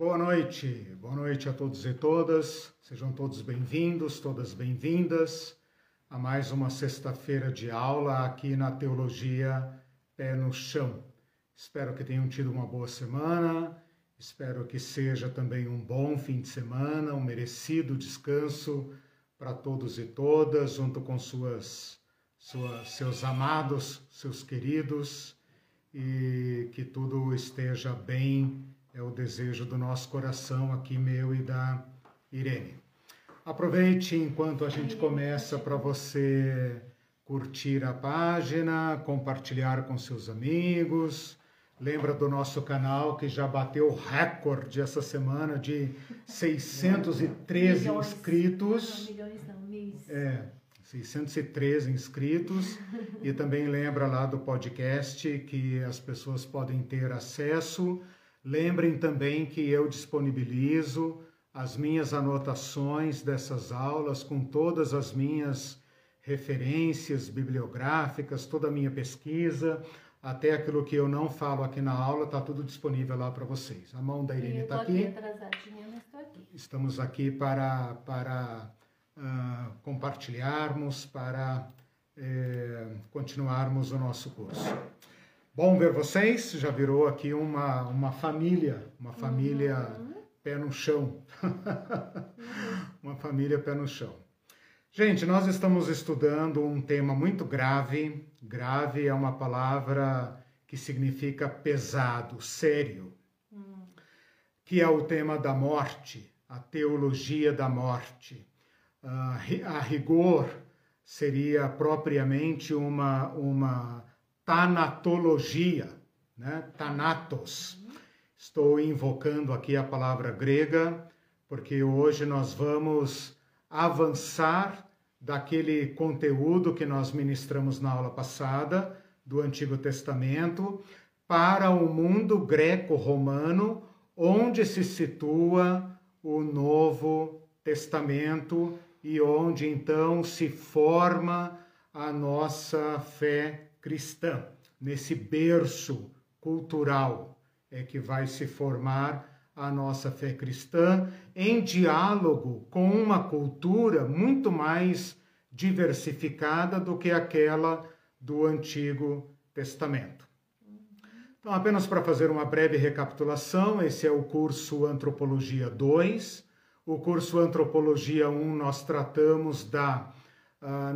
Boa noite, boa noite a todos e todas. Sejam todos bem-vindos, todas bem-vindas a mais uma sexta-feira de aula aqui na Teologia Pé no Chão. Espero que tenham tido uma boa semana, espero que seja também um bom fim de semana, um merecido descanso para todos e todas, junto com suas, seus amados, seus queridos, e que tudo esteja bem é o desejo do nosso coração aqui, meu e da Irene. Aproveite enquanto a gente começa para você curtir a página, compartilhar com seus amigos. Lembra do nosso canal que já bateu o recorde essa semana de 613 milhões. inscritos. Não, milhões não, mis. É, 613 inscritos. e também lembra lá do podcast que as pessoas podem ter acesso Lembrem também que eu disponibilizo as minhas anotações dessas aulas com todas as minhas referências bibliográficas, toda a minha pesquisa, até aquilo que eu não falo aqui na aula, está tudo disponível lá para vocês. A mão da Irene está aqui. atrasadinha, mas estou aqui. Estamos aqui para, para uh, compartilharmos, para uh, continuarmos o nosso curso. Bom ver vocês, já virou aqui uma, uma família, uma família uhum. pé no chão. uma família pé no chão. Gente, nós estamos estudando um tema muito grave. Grave é uma palavra que significa pesado, sério, uhum. que é o tema da morte, a teologia da morte. Uh, a rigor seria propriamente uma, uma tanatologia, né? Thanatos. Estou invocando aqui a palavra grega, porque hoje nós vamos avançar daquele conteúdo que nós ministramos na aula passada do Antigo Testamento para o mundo greco-romano, onde se situa o Novo Testamento e onde então se forma a nossa fé cristã, nesse berço cultural é que vai se formar a nossa fé cristã em diálogo com uma cultura muito mais diversificada do que aquela do Antigo Testamento. Então, apenas para fazer uma breve recapitulação, esse é o curso Antropologia 2. O curso Antropologia 1 nós tratamos da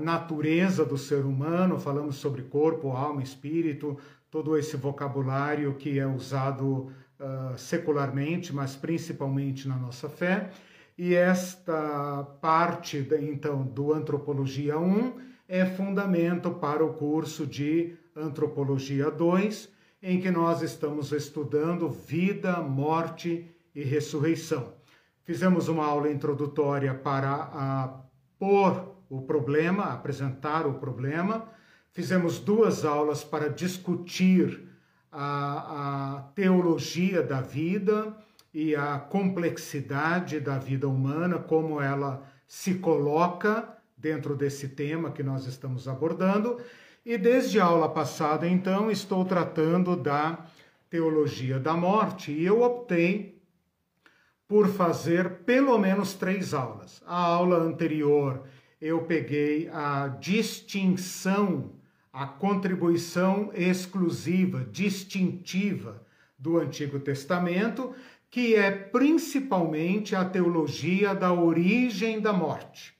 natureza do ser humano, falamos sobre corpo, alma, espírito, todo esse vocabulário que é usado uh, secularmente, mas principalmente na nossa fé. E esta parte, então, do Antropologia 1 é fundamento para o curso de Antropologia 2, em que nós estamos estudando vida, morte e ressurreição. Fizemos uma aula introdutória para a, pôr o problema, apresentar o problema. Fizemos duas aulas para discutir a, a teologia da vida e a complexidade da vida humana, como ela se coloca dentro desse tema que nós estamos abordando. E desde a aula passada, então, estou tratando da teologia da morte e eu optei por fazer pelo menos três aulas. A aula anterior eu peguei a distinção, a contribuição exclusiva, distintiva do Antigo Testamento, que é principalmente a teologia da origem da morte.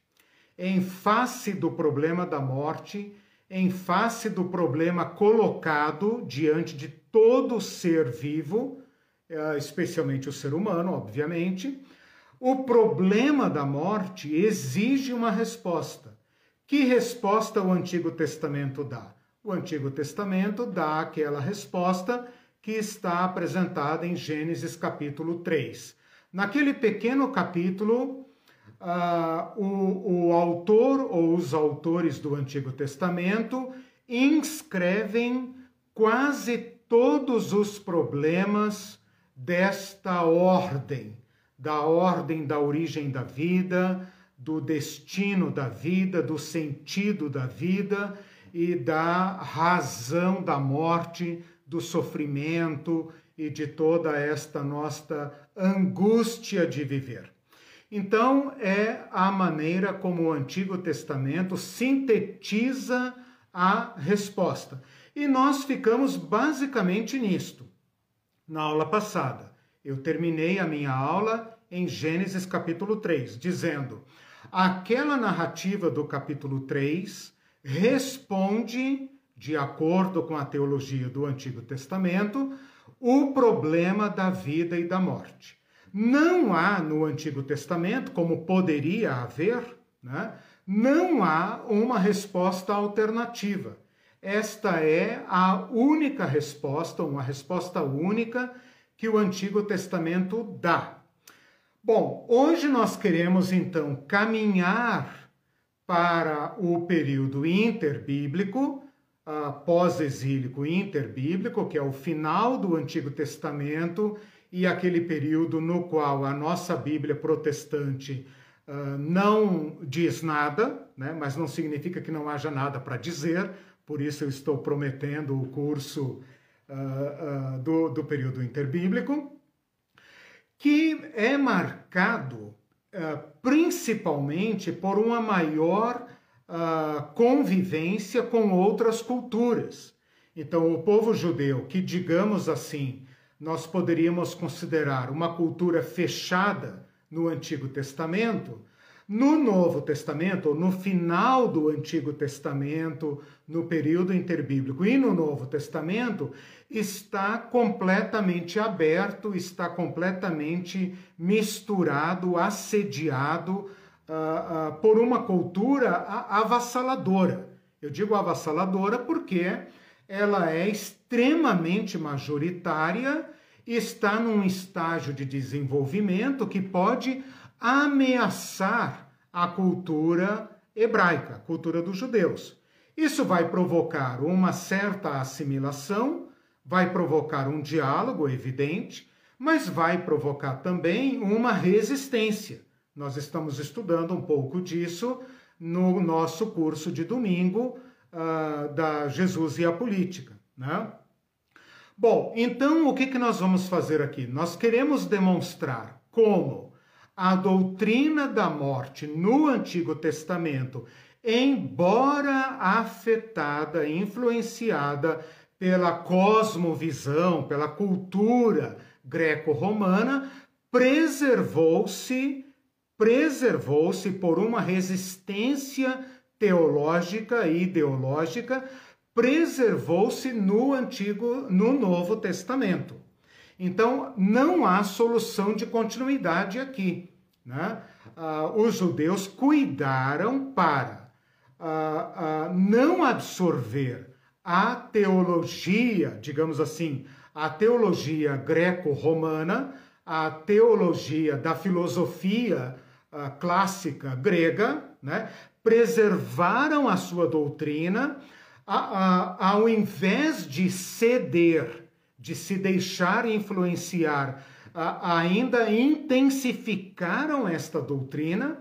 Em face do problema da morte, em face do problema colocado diante de todo ser vivo, eh, especialmente o ser humano, obviamente, o problema da morte exige uma resposta. Que resposta o Antigo Testamento dá? O Antigo Testamento dá aquela resposta que está apresentada em Gênesis capítulo 3. Naquele pequeno capítulo, uh, o, o autor ou os autores do Antigo Testamento inscrevem quase todos os problemas desta ordem da ordem da origem da vida, do destino da vida, do sentido da vida e da razão da morte, do sofrimento e de toda esta nossa angústia de viver. Então, é a maneira como o Antigo Testamento sintetiza a resposta. E nós ficamos basicamente nisto. Na aula passada, eu terminei a minha aula em Gênesis capítulo 3, dizendo: aquela narrativa do capítulo 3 responde, de acordo com a teologia do Antigo Testamento, o problema da vida e da morte. Não há no Antigo Testamento, como poderia haver, né? não há uma resposta alternativa. Esta é a única resposta, uma resposta única que o Antigo Testamento dá. Bom, hoje nós queremos então caminhar para o período interbíblico, uh, pós-exílico interbíblico, que é o final do Antigo Testamento e aquele período no qual a nossa Bíblia protestante uh, não diz nada, né? mas não significa que não haja nada para dizer, por isso eu estou prometendo o curso uh, uh, do, do período interbíblico, que é marcado principalmente por uma maior convivência com outras culturas. Então, o povo judeu, que digamos assim, nós poderíamos considerar uma cultura fechada no Antigo Testamento, no Novo Testamento, no final do Antigo Testamento, no período interbíblico e no Novo Testamento, está completamente aberto, está completamente misturado, assediado uh, uh, por uma cultura avassaladora. Eu digo avassaladora porque ela é extremamente majoritária está num estágio de desenvolvimento que pode ameaçar a cultura hebraica, a cultura dos judeus. Isso vai provocar uma certa assimilação, vai provocar um diálogo evidente, mas vai provocar também uma resistência. Nós estamos estudando um pouco disso no nosso curso de domingo, uh, da Jesus e a Política. Né? Bom, então o que, que nós vamos fazer aqui? Nós queremos demonstrar como a doutrina da morte no Antigo Testamento, embora afetada, influenciada pela cosmovisão, pela cultura greco-romana, preservou-se preservou-se por uma resistência teológica e ideológica preservou-se no Antigo, no Novo Testamento. Então, não há solução de continuidade aqui. Né? Ah, os judeus cuidaram para ah, ah, não absorver a teologia, digamos assim, a teologia greco-romana, a teologia da filosofia clássica grega, né? preservaram a sua doutrina, a, a, ao invés de ceder, de se deixar influenciar, ainda intensificaram esta doutrina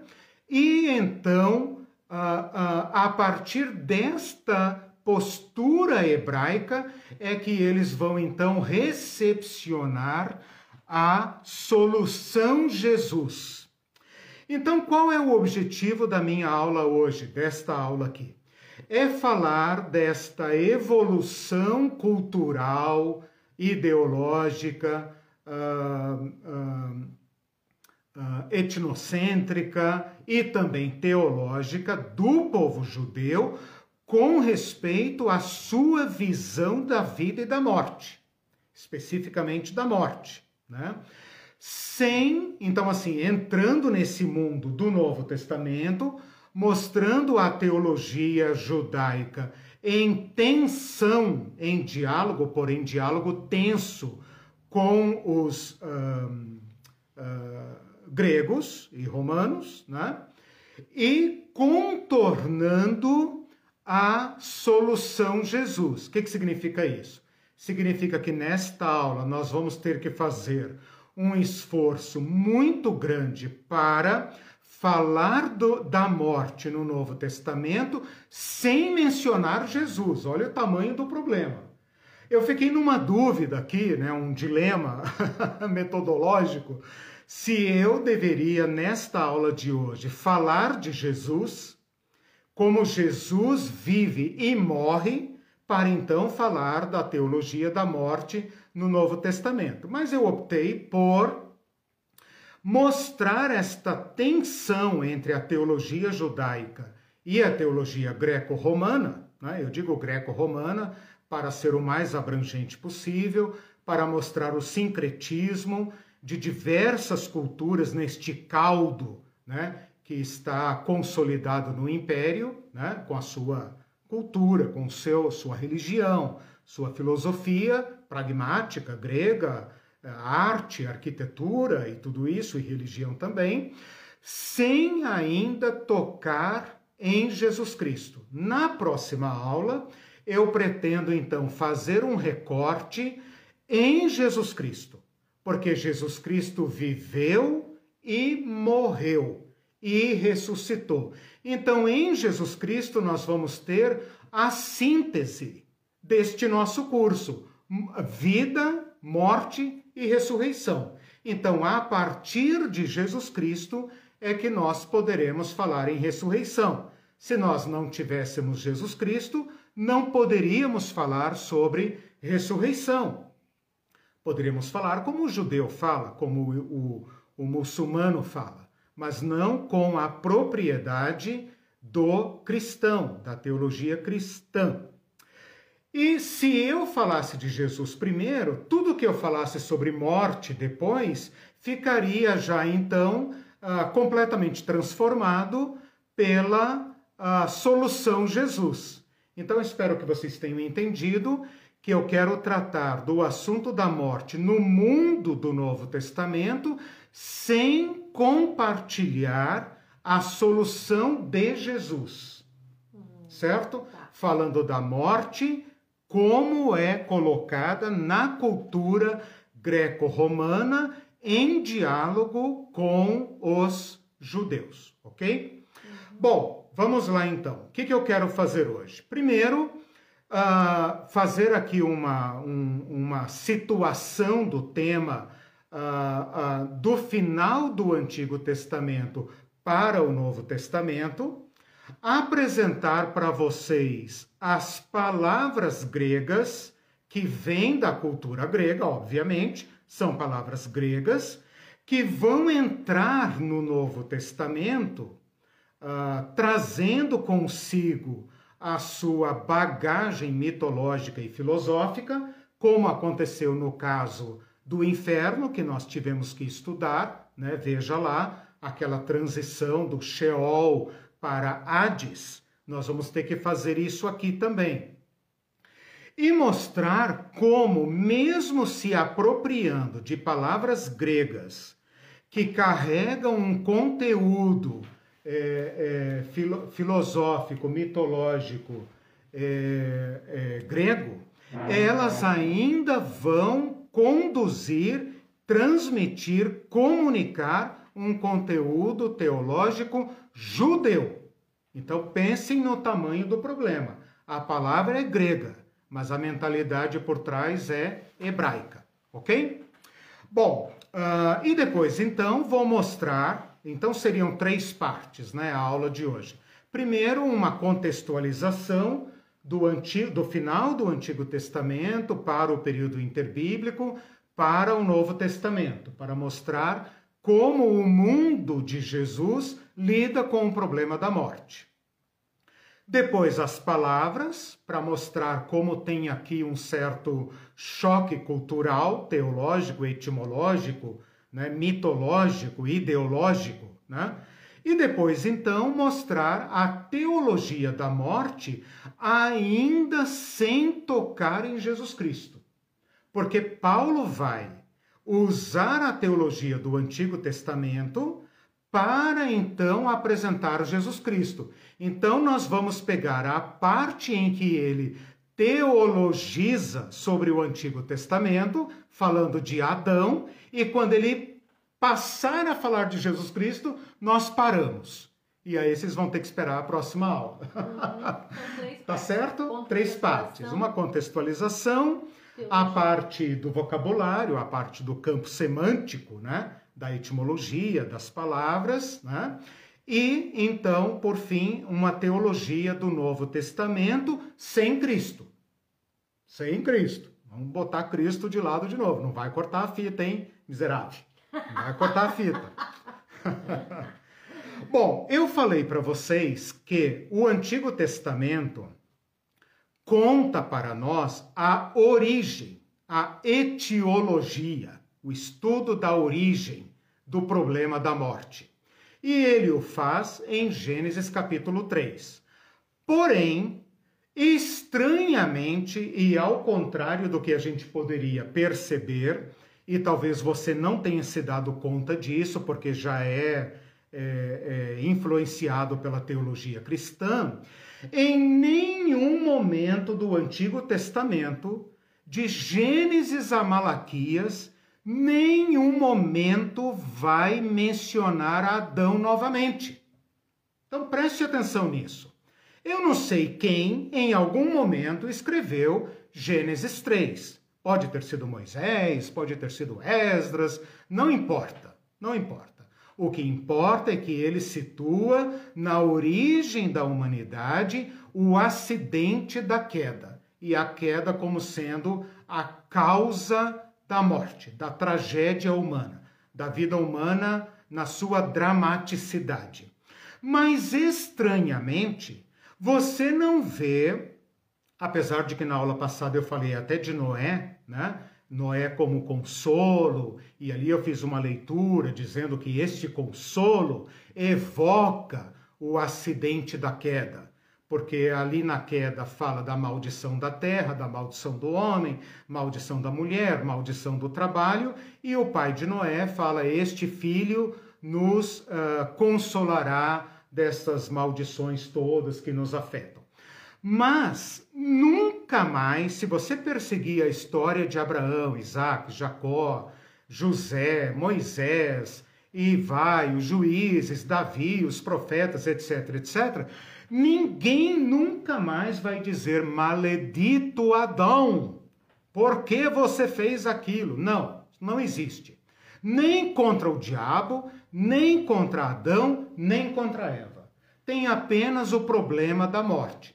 e então, a partir desta postura hebraica, é que eles vão então recepcionar a solução Jesus então, qual é o objetivo da minha aula hoje, desta aula aqui? É falar desta evolução cultural, ideológica, uh, uh, etnocêntrica e também teológica do povo judeu com respeito à sua visão da vida e da morte, especificamente da morte, né? sem, então assim, entrando nesse mundo do Novo Testamento, mostrando a teologia judaica em tensão, em diálogo, porém diálogo tenso com os uh, gregos e romanos, né? e contornando a solução Jesus. O que, que significa isso? Significa que nesta aula nós vamos ter que fazer um esforço muito grande para falar do, da morte no Novo Testamento sem mencionar Jesus. Olha o tamanho do problema. Eu fiquei numa dúvida aqui, né, um dilema metodológico, se eu deveria, nesta aula de hoje, falar de Jesus, como Jesus vive e morre, para então falar da teologia da morte no Novo Testamento. Mas eu optei por mostrar esta tensão entre a teologia judaica e a teologia greco-romana, né? eu digo greco-romana para ser o mais abrangente possível, para mostrar o sincretismo de diversas culturas neste caldo, né, que está consolidado no império, né, com a sua cultura, com seu sua religião, sua filosofia pragmática grega, arte, arquitetura e tudo isso e religião também, sem ainda tocar em Jesus Cristo. Na próxima aula, eu pretendo então fazer um recorte em Jesus Cristo, porque Jesus Cristo viveu e morreu e ressuscitou. Então, em Jesus Cristo, nós vamos ter a síntese deste nosso curso: vida, morte e ressurreição. Então, a partir de Jesus Cristo é que nós poderemos falar em ressurreição. Se nós não tivéssemos Jesus Cristo, não poderíamos falar sobre ressurreição. Poderíamos falar como o judeu fala, como o, o, o muçulmano fala, mas não com a propriedade do cristão, da teologia cristã. E se eu falasse de Jesus primeiro, tudo que eu falasse sobre morte depois ficaria já então uh, completamente transformado pela uh, solução Jesus. Então, espero que vocês tenham entendido que eu quero tratar do assunto da morte no mundo do Novo Testamento sem compartilhar a solução de Jesus. Certo? Tá. Falando da morte, como é colocada na cultura greco-romana em diálogo com os judeus, ok? Bom, vamos lá então. O que, que eu quero fazer hoje? Primeiro, uh, fazer aqui uma, um, uma situação do tema uh, uh, do final do Antigo Testamento para o Novo Testamento, apresentar para vocês as palavras gregas que vêm da cultura grega, obviamente, são palavras gregas, que vão entrar no Novo Testamento uh, trazendo consigo a sua bagagem mitológica e filosófica, como aconteceu no caso do inferno, que nós tivemos que estudar, né? veja lá, aquela transição do Sheol para Hades. Nós vamos ter que fazer isso aqui também. E mostrar como, mesmo se apropriando de palavras gregas que carregam um conteúdo é, é, filo, filosófico, mitológico é, é, grego, elas ainda vão conduzir, transmitir, comunicar um conteúdo teológico judeu. Então pensem no tamanho do problema. A palavra é grega, mas a mentalidade por trás é hebraica, ok? Bom, uh, e depois então vou mostrar então seriam três partes, né, a aula de hoje. Primeiro, uma contextualização do, antigo, do final do Antigo Testamento para o período interbíblico, para o Novo Testamento, para mostrar como o mundo de Jesus lida com o problema da morte. Depois, as palavras, para mostrar como tem aqui um certo choque cultural, teológico, etimológico, né, mitológico, ideológico, né? E depois, então, mostrar a teologia da morte ainda sem tocar em Jesus Cristo. Porque Paulo vai usar a teologia do Antigo Testamento para então apresentar Jesus Cristo. Então, nós vamos pegar a parte em que ele teologiza sobre o Antigo Testamento, falando de Adão, e quando ele passar a falar de Jesus Cristo, nós paramos. E aí vocês vão ter que esperar a próxima aula. Uhum. tá certo? Três partes. Uma contextualização, a parte do vocabulário, a parte do campo semântico, né? Da etimologia das palavras, né? E então, por fim, uma teologia do Novo Testamento sem Cristo. Sem Cristo. Vamos botar Cristo de lado de novo. Não vai cortar a fita, hein, miserável? Não vai cortar a fita. Bom, eu falei para vocês que o Antigo Testamento conta para nós a origem, a etiologia, o estudo da origem do problema da morte. E ele o faz em Gênesis capítulo 3. Porém, estranhamente e ao contrário do que a gente poderia perceber, e talvez você não tenha se dado conta disso, porque já é, é, é influenciado pela teologia cristã, em nenhum momento do Antigo Testamento, de Gênesis a Malaquias, nenhum momento vai mencionar Adão novamente. Então preste atenção nisso. Eu não sei quem, em algum momento, escreveu Gênesis 3. Pode ter sido Moisés, pode ter sido Esdras, não importa, não importa. O que importa é que ele situa na origem da humanidade o acidente da queda e a queda como sendo a causa da morte, da tragédia humana, da vida humana na sua dramaticidade. Mas estranhamente, você não vê, apesar de que na aula passada eu falei até de Noé, né? Noé como consolo, e ali eu fiz uma leitura dizendo que este consolo evoca o acidente da queda, porque ali na queda fala da maldição da terra, da maldição do homem, maldição da mulher, maldição do trabalho, e o pai de Noé fala: Este filho nos uh, consolará dessas maldições todas que nos afetam. Mas nunca mais, se você perseguir a história de Abraão, Isaac, Jacó, José, Moisés, e vai, os juízes, Davi, os profetas, etc, etc, ninguém nunca mais vai dizer maledito Adão, por que você fez aquilo? Não, não existe. Nem contra o diabo, nem contra Adão, nem contra Eva. Tem apenas o problema da morte.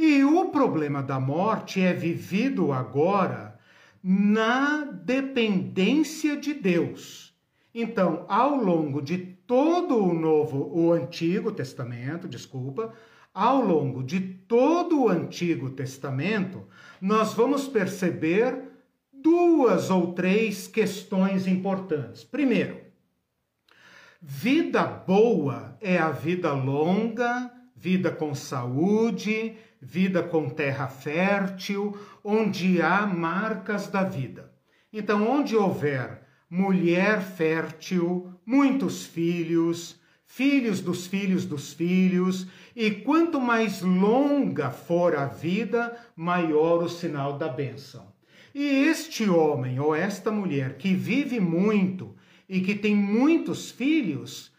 E o problema da morte é vivido agora na dependência de Deus. Então, ao longo de todo o Novo, o Antigo Testamento, desculpa, ao longo de todo o Antigo Testamento, nós vamos perceber duas ou três questões importantes. Primeiro, vida boa é a vida longa, vida com saúde, vida com terra fértil, onde há marcas da vida. Então, onde houver mulher fértil, muitos filhos, filhos dos filhos dos filhos, e quanto mais longa for a vida, maior o sinal da bênção. E este homem ou esta mulher que vive muito e que tem muitos filhos,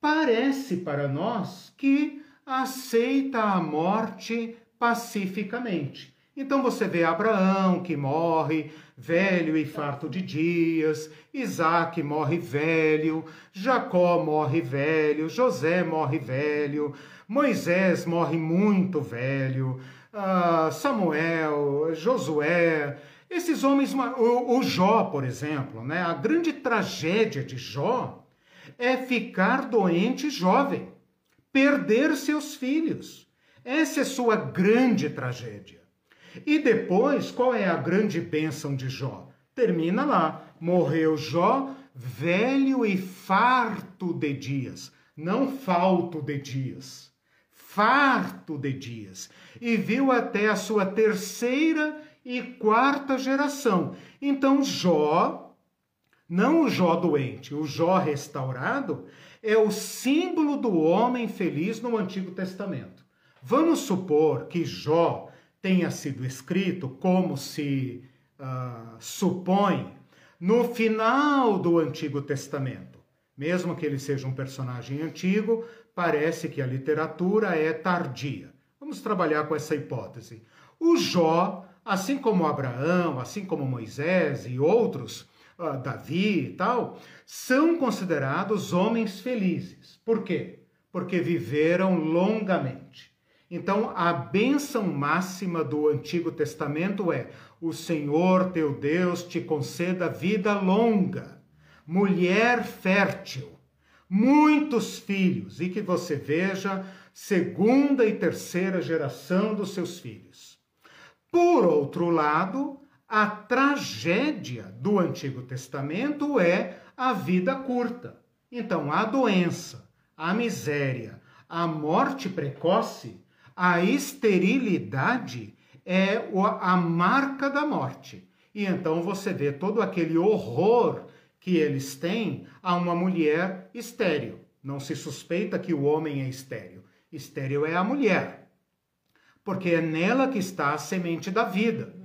parece para nós que aceita a morte pacificamente. Então você vê Abraão que morre velho e farto de dias, Isaac morre velho, Jacó morre velho, José morre velho, Moisés morre muito velho, uh, Samuel, Josué, esses homens, o, o Jó, por exemplo, né? a grande tragédia de Jó é ficar doente jovem perder seus filhos. Essa é sua grande tragédia. E depois, qual é a grande bênção de Jó? Termina lá. Morreu Jó, velho e farto de dias. Não falto de dias. Farto de dias. E viu até a sua terceira e quarta geração. Então, Jó, não o Jó doente, o Jó restaurado, é o símbolo do homem feliz no Antigo Testamento. Vamos supor que Jó tenha sido escrito como se uh, supõe no final do Antigo Testamento. Mesmo que ele seja um personagem antigo, parece que a literatura é tardia. Vamos trabalhar com essa hipótese. O Jó Assim como Abraão, assim como Moisés e outros, Davi e tal, são considerados homens felizes. Por quê? Porque viveram longamente. Então, a bênção máxima do Antigo Testamento é: o Senhor teu Deus te conceda vida longa, mulher fértil, muitos filhos, e que você veja segunda e terceira geração dos seus filhos. Por outro lado, a tragédia do Antigo Testamento é a vida curta. Então, a doença, a miséria, a morte precoce, a esterilidade é a marca da morte. E então você vê todo aquele horror que eles têm a uma mulher estéril. Não se suspeita que o homem é estéril. Estéril é a mulher. Porque é nela que está a semente da vida.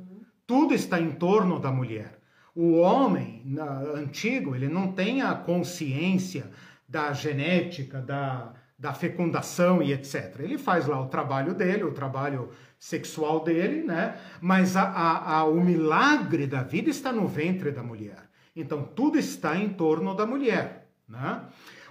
Tudo está em torno da mulher. O homem na, antigo, ele não tem a consciência da genética, da, da fecundação e etc. Ele faz lá o trabalho dele, o trabalho sexual dele, né? Mas a, a, a, o milagre da vida está no ventre da mulher. Então tudo está em torno da mulher. Né?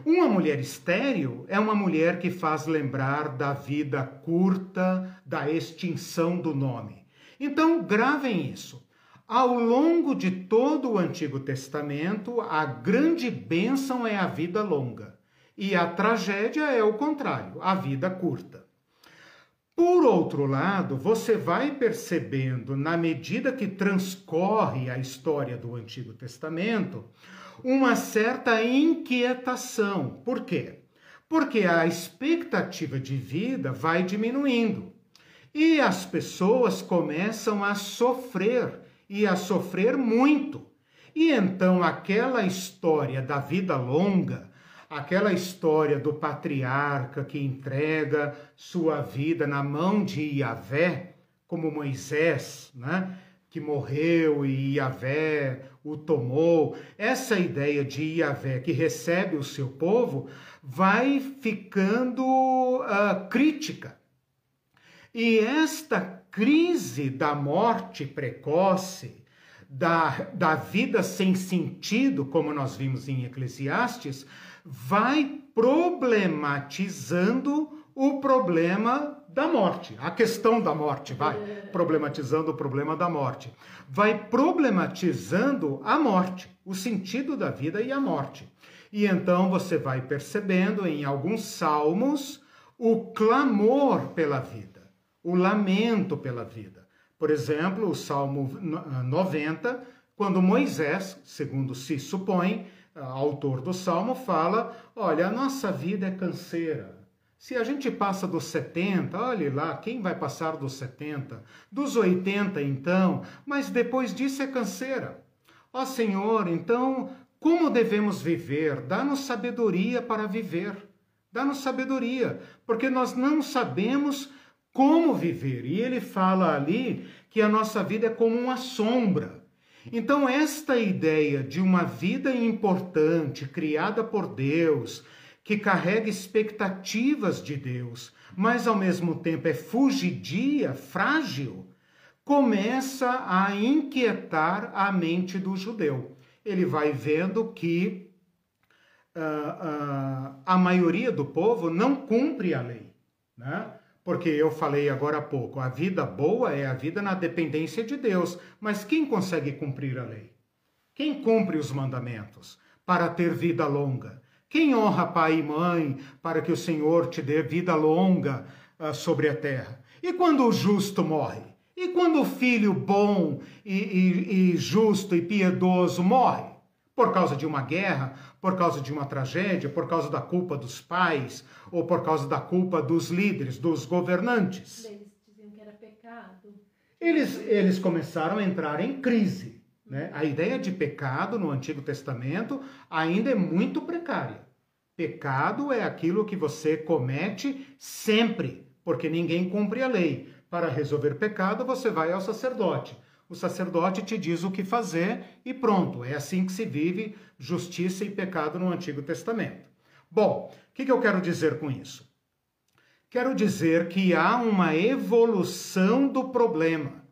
Uma mulher estéril é uma mulher que faz lembrar da vida curta, da extinção do nome. Então gravem isso. Ao longo de todo o Antigo Testamento, a grande bênção é a vida longa. E a tragédia é o contrário, a vida curta. Por outro lado, você vai percebendo, na medida que transcorre a história do Antigo Testamento, uma certa inquietação. Por quê? Porque a expectativa de vida vai diminuindo e as pessoas começam a sofrer e a sofrer muito. E então aquela história da vida longa aquela história do patriarca que entrega sua vida na mão de Iavé, como Moisés, né? que morreu e Iavé o tomou. Essa ideia de Iavé que recebe o seu povo vai ficando uh, crítica. E esta crise da morte precoce, da, da vida sem sentido, como nós vimos em Eclesiastes, vai problematizando o problema da morte, a questão da morte, vai. Problematizando o problema da morte, vai problematizando a morte, o sentido da vida e a morte. E então você vai percebendo em alguns salmos o clamor pela vida, o lamento pela vida. Por exemplo, o Salmo 90, quando Moisés, segundo se supõe, autor do salmo, fala: olha, a nossa vida é canseira. Se a gente passa dos 70, olhe lá, quem vai passar dos 70? Dos 80, então, mas depois disso é canseira. Ó Senhor, então, como devemos viver? Dá-nos sabedoria para viver. Dá-nos sabedoria, porque nós não sabemos como viver. E ele fala ali que a nossa vida é como uma sombra. Então, esta ideia de uma vida importante, criada por Deus, que carrega expectativas de Deus, mas ao mesmo tempo é fugidia, frágil, começa a inquietar a mente do judeu. Ele vai vendo que uh, uh, a maioria do povo não cumpre a lei. Né? Porque eu falei agora há pouco, a vida boa é a vida na dependência de Deus. Mas quem consegue cumprir a lei? Quem cumpre os mandamentos para ter vida longa? Quem honra pai e mãe para que o Senhor te dê vida longa uh, sobre a terra? E quando o justo morre? E quando o filho bom e, e, e justo e piedoso morre? Por causa de uma guerra, por causa de uma tragédia, por causa da culpa dos pais ou por causa da culpa dos líderes, dos governantes. Eles diziam que era pecado. Eles, eles começaram a entrar em crise. Né? A ideia de pecado no Antigo Testamento ainda é muito precária. Pecado é aquilo que você comete sempre, porque ninguém cumpre a lei. Para resolver pecado, você vai ao sacerdote o sacerdote te diz o que fazer e pronto. É assim que se vive justiça e pecado no Antigo Testamento. Bom, o que, que eu quero dizer com isso? Quero dizer que há uma evolução do problema.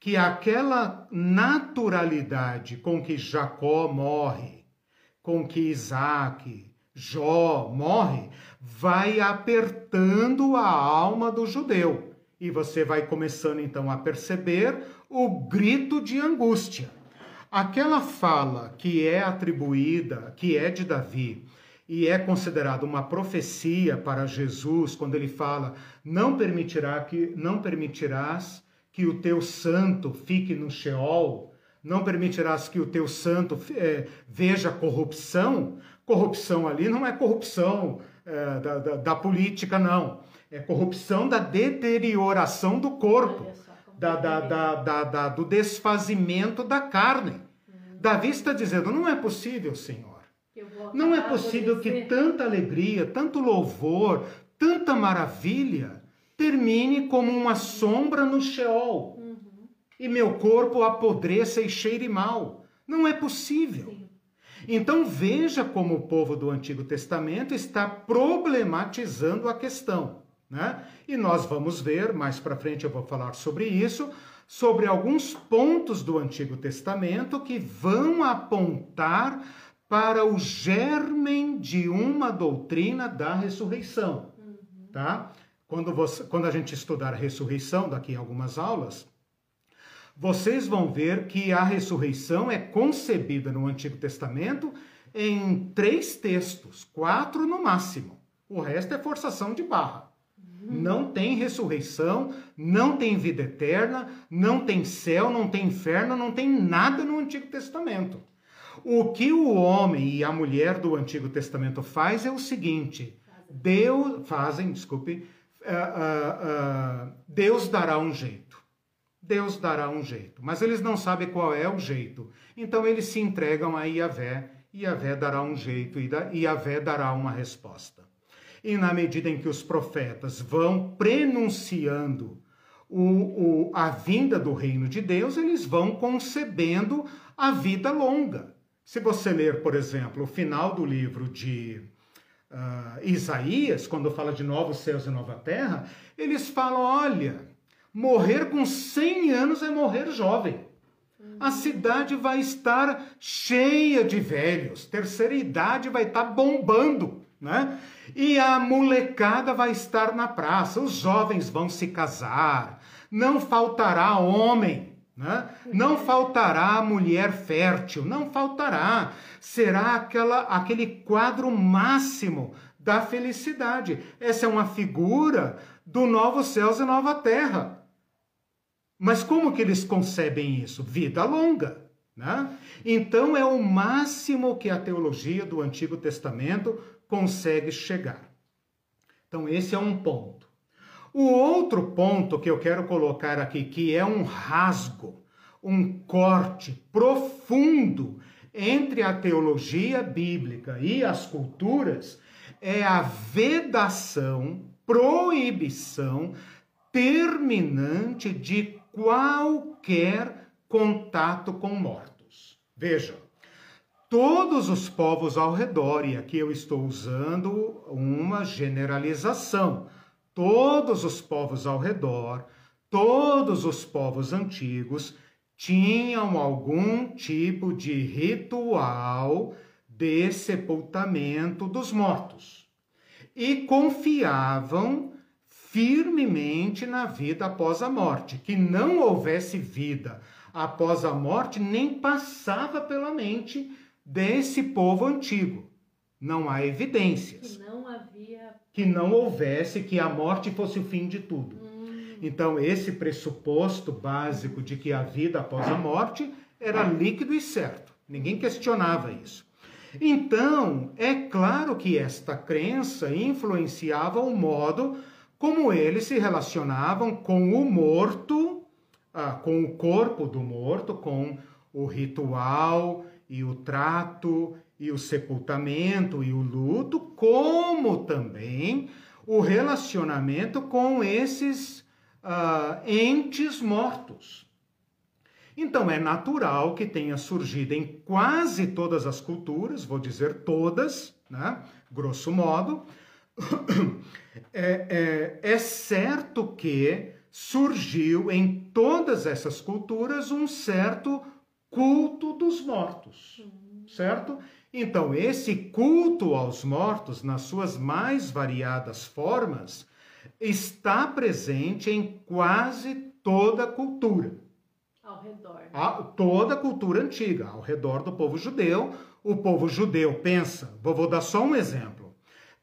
que aquela naturalidade com que Jacó morre, com que Isaac, Jó morre, vai apertando a alma do judeu. E você vai começando então a perceber o grito de angústia. Aquela fala que é atribuída, que é de Davi, e é considerada uma profecia para Jesus quando ele fala: "Não permitirá que não permitirás que o teu santo fique no Sheol, não permitirás que o teu santo é, veja corrupção". Corrupção ali não é corrupção é, da, da, da, política, não. É corrupção da deterioração do corpo, da, da, da, do desfazimento da carne. Uhum. Davi está dizendo: não é possível, Senhor não é possível que tanta alegria, tanto louvor, tanta maravilha termine como uma sombra no Sheol uhum. e meu corpo apodreça e cheire mal. Não é possível. Sim. Então veja como o povo do Antigo Testamento está problematizando a questão. Né? E nós vamos ver, mais para frente eu vou falar sobre isso, sobre alguns pontos do Antigo Testamento que vão apontar para o germen de uma doutrina da ressurreição, uhum. tá? Quando, você, quando a gente estudar a ressurreição, daqui a algumas aulas, vocês vão ver que a ressurreição é concebida no Antigo Testamento em três textos, quatro no máximo. O resto é forçação de barra. Não tem ressurreição, não tem vida eterna, não tem céu, não tem inferno, não tem nada no Antigo Testamento. O que o homem e a mulher do Antigo Testamento faz é o seguinte: Deus fazem, desculpe, uh, uh, uh, Deus dará um jeito. Deus dará um jeito, mas eles não sabem qual é o jeito. Então eles se entregam a Yahvé, e Yahvé dará um jeito e Yahvé dará uma resposta. E na medida em que os profetas vão prenunciando o, o, a vinda do reino de Deus, eles vão concebendo a vida longa. Se você ler, por exemplo, o final do livro de uh, Isaías, quando fala de novos céus e nova terra, eles falam: olha, morrer com 100 anos é morrer jovem. A cidade vai estar cheia de velhos, terceira idade vai estar bombando, né? E a molecada vai estar na praça, os jovens vão se casar, não faltará homem né? Não faltará mulher fértil, não faltará. Será aquela, aquele quadro máximo da felicidade. Essa é uma figura do novo céus e nova terra. Mas como que eles concebem isso? Vida longa. Né? Então é o máximo que a teologia do Antigo Testamento consegue chegar. Então esse é um ponto. O outro ponto que eu quero colocar aqui, que é um rasgo, um corte profundo entre a teologia bíblica e as culturas, é a vedação, proibição terminante de qualquer contato com mortos. Vejam, todos os povos ao redor, e aqui eu estou usando uma generalização, todos os povos ao redor, todos os povos antigos tinham algum tipo de ritual de sepultamento dos mortos e confiavam firmemente na vida após a morte, que não houvesse vida após a morte nem passava pela mente desse povo antigo. Não há evidências. Que não havia que não houvesse, que a morte fosse o fim de tudo. Hum. Então, esse pressuposto básico de que a vida após a morte era líquido e certo. Ninguém questionava isso. Então, é claro que esta crença influenciava o modo como eles se relacionavam com o morto, ah, com o corpo do morto, com o ritual e o trato e o sepultamento e o luto, como também o relacionamento com esses uh, entes mortos. Então é natural que tenha surgido em quase todas as culturas, vou dizer todas, né? grosso modo, é, é, é certo que surgiu em todas essas culturas um certo culto dos mortos, certo? Então, esse culto aos mortos, nas suas mais variadas formas, está presente em quase toda a cultura. Ao redor. A, toda a cultura antiga, ao redor do povo judeu. O povo judeu pensa, vou, vou dar só um exemplo.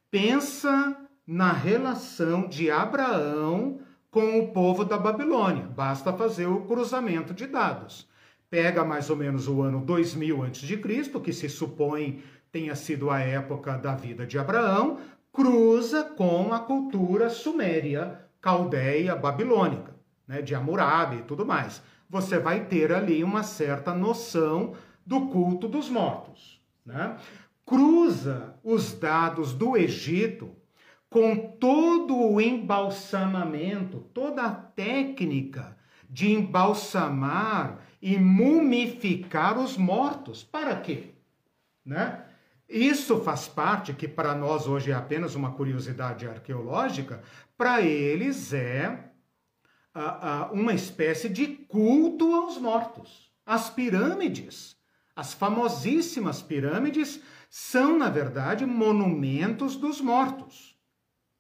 Pensa na relação de Abraão com o povo da Babilônia. Basta fazer o cruzamento de dados. Pega mais ou menos o ano 2000 a.C., que se supõe tenha sido a época da vida de Abraão, cruza com a cultura suméria, caldeia, babilônica, né, de Hammurabi e tudo mais. Você vai ter ali uma certa noção do culto dos mortos. Né? Cruza os dados do Egito com todo o embalsamamento, toda a técnica de embalsamar e mumificar os mortos. Para quê? Né? Isso faz parte, que para nós hoje é apenas uma curiosidade arqueológica, para eles é uma espécie de culto aos mortos. As pirâmides, as famosíssimas pirâmides, são, na verdade, monumentos dos mortos.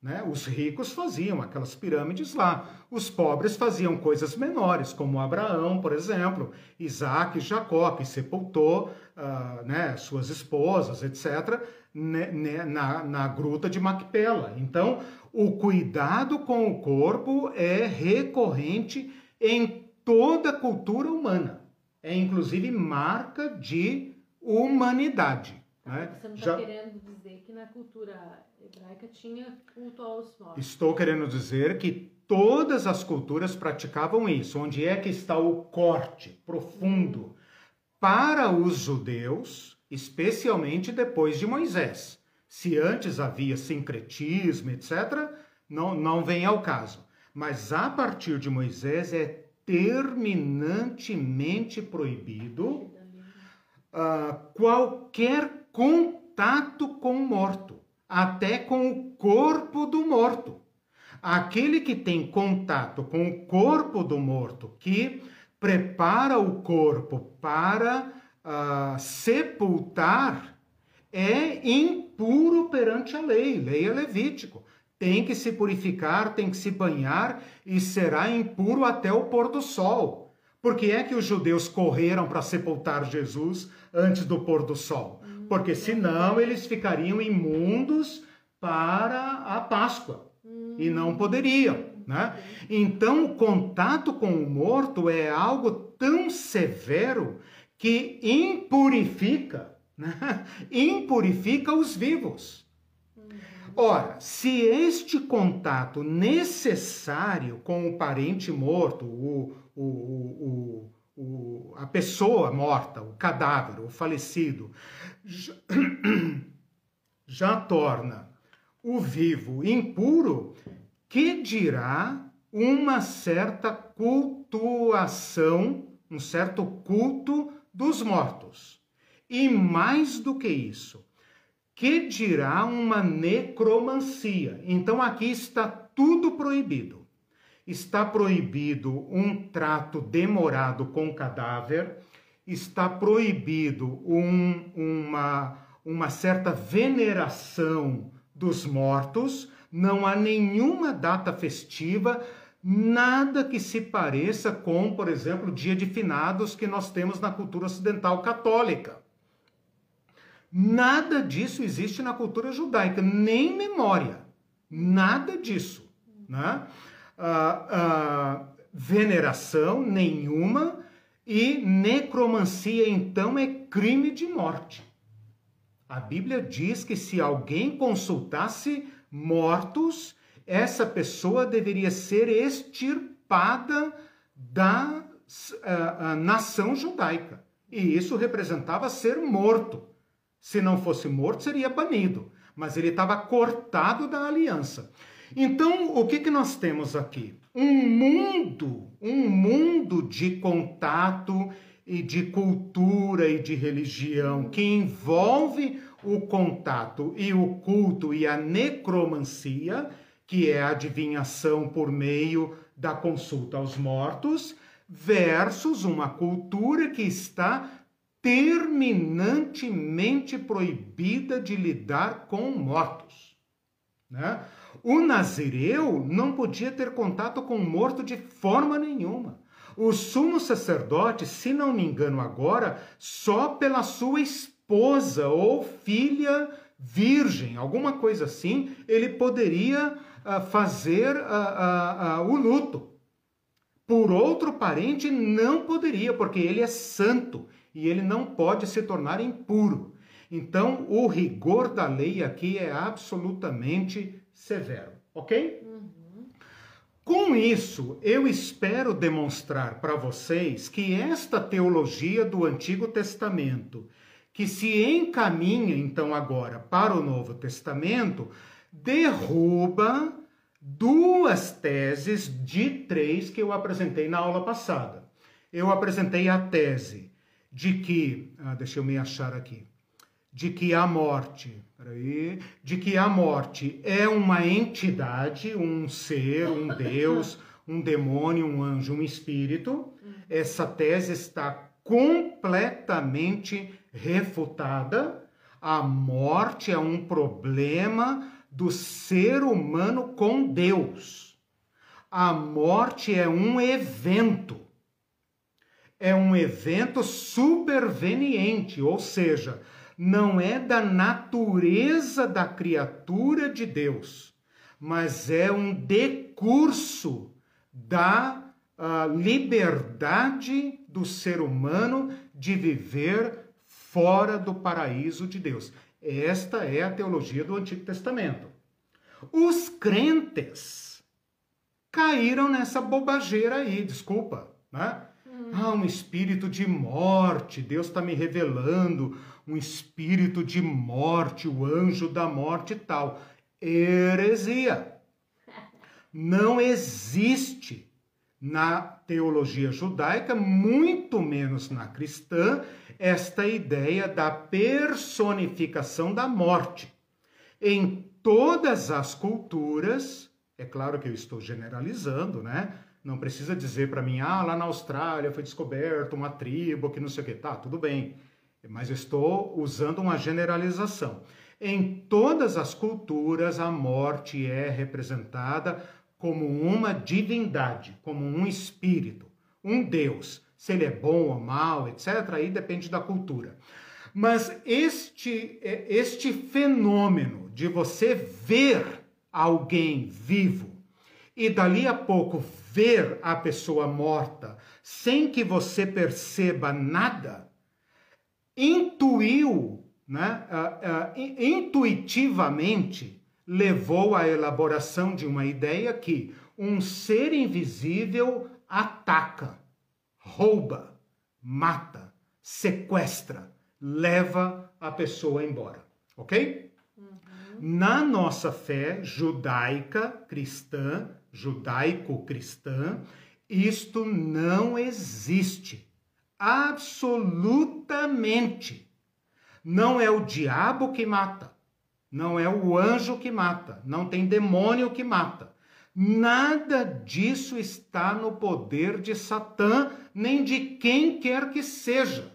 Né? Os ricos faziam aquelas pirâmides lá, os pobres faziam coisas menores, como Abraão, por exemplo, Isaac e Jacó, que sepultou uh, né, suas esposas, etc., né, né, na, na gruta de Macpela. Então, o cuidado com o corpo é recorrente em toda a cultura humana, é inclusive marca de humanidade. Né? Você não está Já... querendo dizer que na cultura hebraica tinha culto aos mortos. Estou querendo dizer que todas as culturas praticavam isso. Onde é que está o corte profundo? Para os judeus, especialmente depois de Moisés. Se antes havia sincretismo, etc., não, não vem ao caso. Mas a partir de Moisés é terminantemente proibido uh, qualquer contato com o morto, até com o corpo do morto. Aquele que tem contato com o corpo do morto, que prepara o corpo para uh, sepultar, é impuro perante a lei, lei é Levítico. Tem que se purificar, tem que se banhar e será impuro até o pôr do sol. Por que é que os judeus correram para sepultar Jesus antes do pôr do sol? Porque senão eles ficariam imundos para a Páscoa e não poderiam. Né? Então, o contato com o morto é algo tão severo que impurifica, né? impurifica os vivos. Ora, se este contato necessário com o parente morto, o, o, o, o, a pessoa morta, o cadáver, o falecido, já, já torna o vivo impuro, que dirá uma certa cultuação, um certo culto dos mortos. E mais do que isso, que dirá uma necromancia. Então aqui está tudo proibido. Está proibido um trato demorado com cadáver, está proibido um, uma, uma certa veneração dos mortos, não há nenhuma data festiva, nada que se pareça com, por exemplo, o dia de finados que nós temos na cultura ocidental católica. Nada disso existe na cultura judaica, nem memória. Nada disso. Né? Ah, ah, veneração nenhuma e necromancia, então, é crime de morte. A Bíblia diz que se alguém consultasse mortos, essa pessoa deveria ser extirpada da uh, nação judaica. E isso representava ser morto. Se não fosse morto, seria banido. Mas ele estava cortado da aliança. Então, o que, que nós temos aqui? Um mundo, um mundo de contato e de cultura e de religião que envolve o contato e o culto e a necromancia, que é a adivinhação por meio da consulta aos mortos versus uma cultura que está terminantemente proibida de lidar com mortos. Né? O nazireu não podia ter contato com o morto de forma nenhuma. O sumo sacerdote, se não me engano agora, só pela sua esposa ou filha virgem, alguma coisa assim, ele poderia uh, fazer uh, uh, o luto. Por outro parente, não poderia, porque ele é santo e ele não pode se tornar impuro. Então, o rigor da lei aqui é absolutamente severo, ok? Uhum. Com isso, eu espero demonstrar para vocês que esta teologia do Antigo Testamento, que se encaminha então agora para o Novo Testamento, derruba duas teses de três que eu apresentei na aula passada. Eu apresentei a tese de que, ah, deixa eu me achar aqui, de que a morte, peraí, de que a morte é uma entidade, um ser, um Deus, um demônio, um anjo, um espírito. Essa tese está completamente refutada. A morte é um problema do ser humano com Deus. A morte é um evento. É um evento superveniente, ou seja, não é da natureza da criatura de Deus, mas é um decurso da uh, liberdade do ser humano de viver fora do paraíso de Deus. Esta é a teologia do Antigo Testamento. Os crentes caíram nessa bobageira aí, desculpa, né? Hum. Ah, um espírito de morte, Deus está me revelando um espírito de morte, o anjo da morte e tal. Heresia. Não existe na teologia judaica, muito menos na cristã, esta ideia da personificação da morte. Em todas as culturas, é claro que eu estou generalizando, né? Não precisa dizer para mim, ah, lá na Austrália foi descoberto uma tribo que não sei o que. Tá, tudo bem mas estou usando uma generalização. Em todas as culturas, a morte é representada como uma divindade, como um espírito, um Deus. Se ele é bom ou mal, etc., aí depende da cultura. Mas este, este fenômeno de você ver alguém vivo e dali a pouco ver a pessoa morta sem que você perceba nada, intuiu, né, uh, uh, intuitivamente levou à elaboração de uma ideia que um ser invisível ataca, rouba, mata, sequestra, leva a pessoa embora, ok? Uhum. Na nossa fé judaica cristã, judaico-cristã, isto não existe. Absolutamente. Não é o diabo que mata, não é o anjo que mata, não tem demônio que mata. Nada disso está no poder de Satã, nem de quem quer que seja.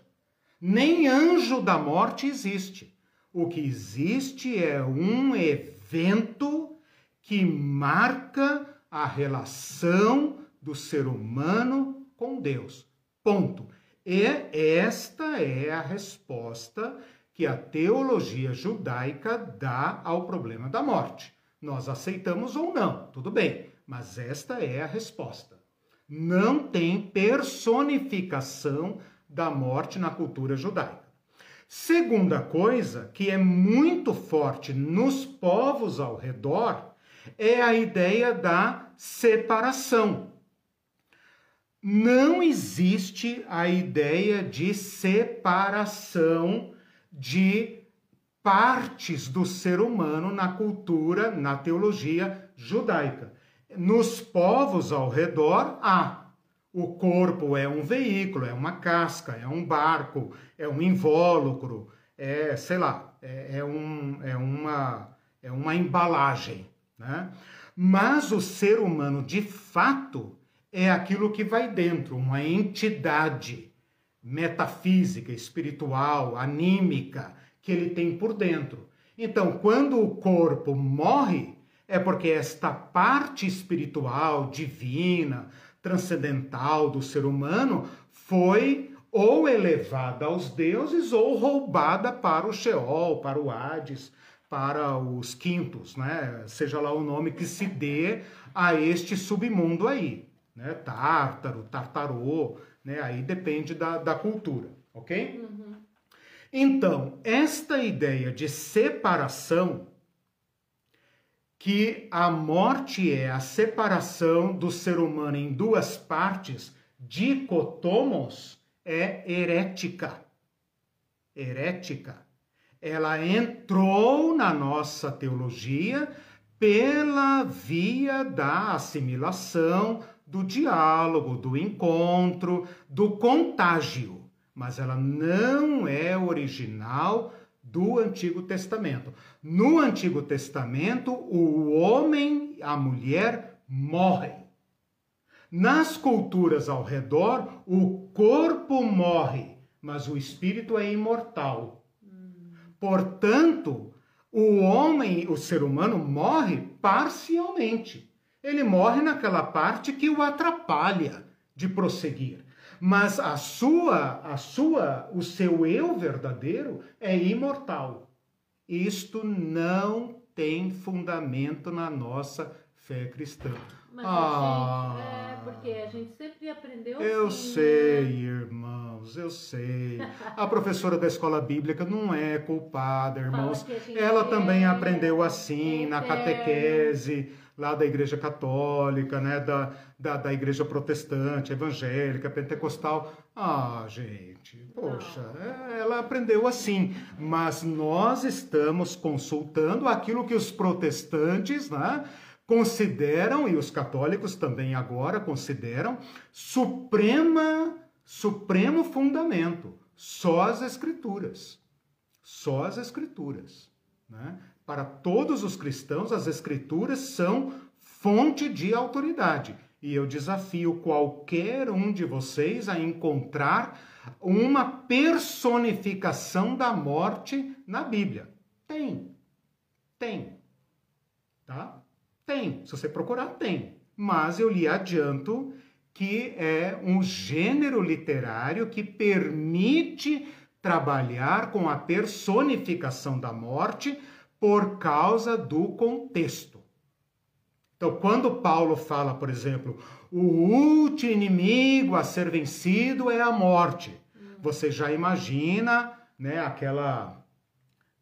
Nem anjo da morte existe. O que existe é um evento que marca a relação do ser humano com Deus. Ponto. E esta é a resposta que a teologia judaica dá ao problema da morte. Nós aceitamos ou não, tudo bem, mas esta é a resposta. Não tem personificação da morte na cultura judaica. Segunda coisa que é muito forte nos povos ao redor é a ideia da separação não existe a ideia de separação de partes do ser humano na cultura, na teologia judaica. Nos povos ao redor há. O corpo é um veículo, é uma casca, é um barco, é um invólucro, é, sei lá, é, é um, é, uma, é uma embalagem. Né? Mas o ser humano, de fato, é aquilo que vai dentro, uma entidade metafísica, espiritual, anímica, que ele tem por dentro. Então, quando o corpo morre, é porque esta parte espiritual, divina, transcendental do ser humano foi ou elevada aos deuses ou roubada para o Sheol, para o Hades, para os quintos, né? Seja lá o nome que se dê a este submundo aí, né? Tártaro, Tartarô, né? Aí depende da, da cultura, ok? Uhum. Então, esta ideia de separação, que a morte é a separação do ser humano em duas partes, dicotomos, é herética. Herética. Ela entrou na nossa teologia pela via da assimilação, do diálogo, do encontro, do contágio, mas ela não é original do Antigo Testamento. No Antigo Testamento, o homem, a mulher morrem. Nas culturas ao redor, o corpo morre, mas o espírito é imortal. Portanto, o homem, o ser humano, morre parcialmente. Ele morre naquela parte que o atrapalha de prosseguir. Mas a sua, a sua, o seu eu verdadeiro é imortal. Isto não tem fundamento na nossa fé cristã. Mas ah, gente, é porque a gente sempre aprendeu Eu assim, sei, né? irmãos, eu sei. A professora da escola bíblica não é culpada, irmãos. Ela também é, aprendeu assim é na catequese lá da igreja católica, né, da, da, da igreja protestante, evangélica, pentecostal. Ah, gente, poxa, é, ela aprendeu assim. Mas nós estamos consultando aquilo que os protestantes, né, consideram, e os católicos também agora consideram, suprema, supremo fundamento, só as escrituras. Só as escrituras. Né? Para todos os cristãos, as escrituras são fonte de autoridade. E eu desafio qualquer um de vocês a encontrar uma personificação da morte na Bíblia. Tem. Tem. Tá? Tem. Se você procurar, tem. Mas eu lhe adianto que é um gênero literário que permite trabalhar com a personificação da morte por causa do contexto. Então, quando Paulo fala, por exemplo, o último inimigo a ser vencido é a morte, você já imagina, né, aquela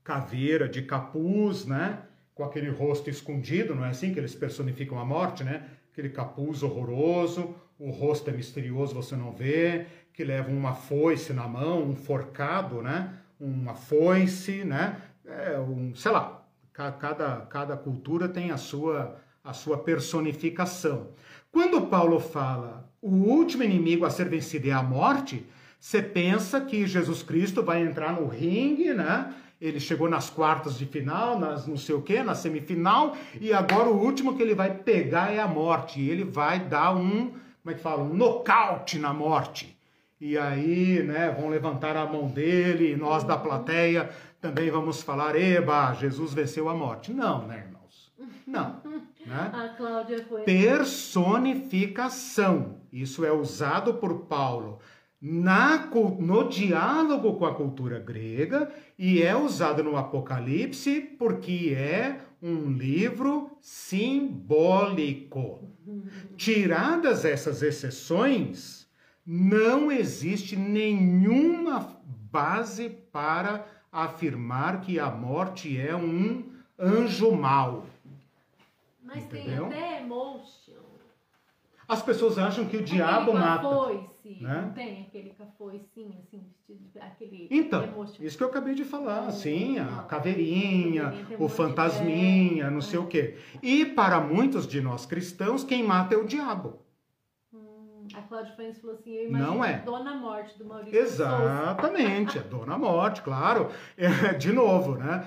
caveira de capuz, né, com aquele rosto escondido, não é assim que eles personificam a morte, né? Aquele capuz horroroso, o rosto é misterioso, você não vê, que leva uma foice na mão, um forcado, né? Uma foice, né? É um, sei lá, cada, cada cultura tem a sua, a sua personificação. Quando Paulo fala o último inimigo a ser vencido é a morte, você pensa que Jesus Cristo vai entrar no ringue, né? Ele chegou nas quartas de final, nas não sei o que, na semifinal, e agora o último que ele vai pegar é a morte. E ele vai dar um, como é que fala? Um nocaute na morte. E aí, né, vão levantar a mão dele, e nós da plateia também vamos falar, eba, Jesus venceu a morte. Não, né, irmãos? Não. Né? A Cláudia foi. Personificação. Isso é usado por Paulo na, no diálogo com a cultura grega e é usado no Apocalipse porque é um livro simbólico. Tiradas essas exceções, não existe nenhuma base para afirmar que a morte é um anjo mau. Mas Entendeu? tem até emotion. As pessoas acham que o diabo aquele mata. Cafoice, né? Não tem aquele cafoicinho, assim, vestido de- aquele Então, emotion. isso que eu acabei de falar, assim, a não. caveirinha, o fantasminha, é, não sei é. o quê. E para muitos de nós cristãos, quem mata é o diabo. A Cláudia Fães falou assim, eu imagino Não é. Dona Morte do Maurício. Exatamente, a Dona Morte, claro. É, de novo, né?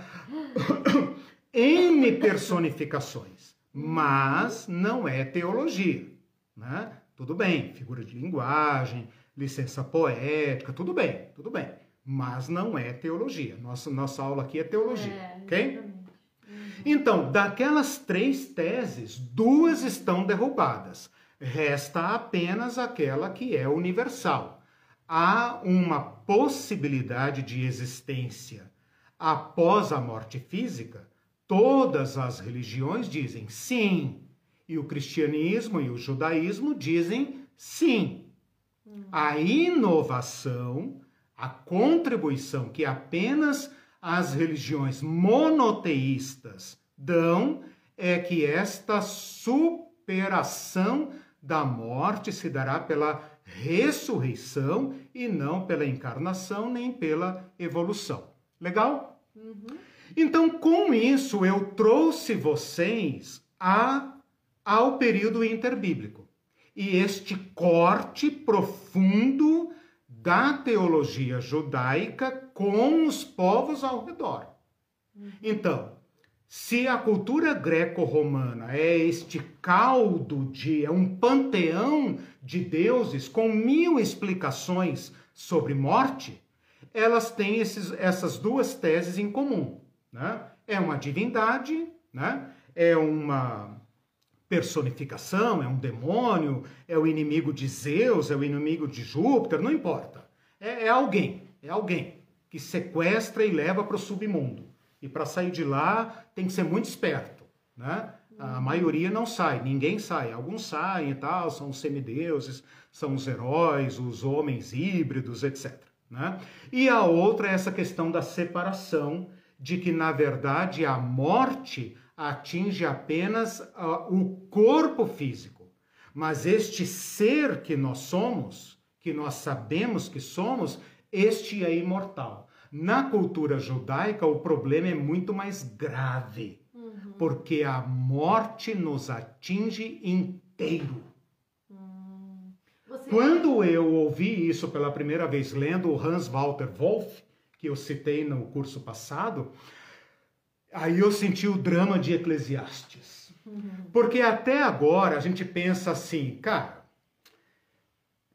N personificações. mas não é teologia. Né? Tudo bem, figura de linguagem, licença poética, tudo bem, tudo bem. Mas não é teologia. Nossa, nossa aula aqui é teologia, É, ok? exatamente. Então, daquelas três teses, duas estão derrubadas. Resta apenas aquela que é universal. Há uma possibilidade de existência após a morte física? Todas as religiões dizem sim. E o cristianismo e o judaísmo dizem sim. A inovação, a contribuição que apenas as religiões monoteístas dão é que esta superação da morte se dará pela ressurreição e não pela encarnação nem pela evolução. Legal? Então, com isso, eu trouxe vocês a, ao período interbíblico e este corte profundo da teologia judaica com os povos ao redor. Então, se a cultura greco-romana é este caldo de, é um panteão de deuses com mil explicações sobre morte, elas têm esses, essas duas teses em comum. Né? É uma divindade, né? é uma personificação, é um demônio, é o inimigo de Zeus, é o inimigo de Júpiter, não importa. É, é alguém, é alguém que sequestra e leva para o submundo. E para sair de lá tem que ser muito esperto, né? A maioria não sai, ninguém sai. Alguns saem e tal, são os semideuses, são os heróis, os homens híbridos, etc. Né? E a outra é essa questão da separação, de que na verdade a morte atinge apenas ah, o corpo físico, mas este ser que nós somos, que nós sabemos que somos, este é imortal. Na cultura judaica, o problema é muito mais grave, porque a morte nos atinge inteiro. Você... Quando eu ouvi isso pela primeira vez lendo o Hans Walter Wolff, que eu citei no curso passado, aí eu senti o drama de Eclesiastes. Porque até agora a gente pensa assim, cara,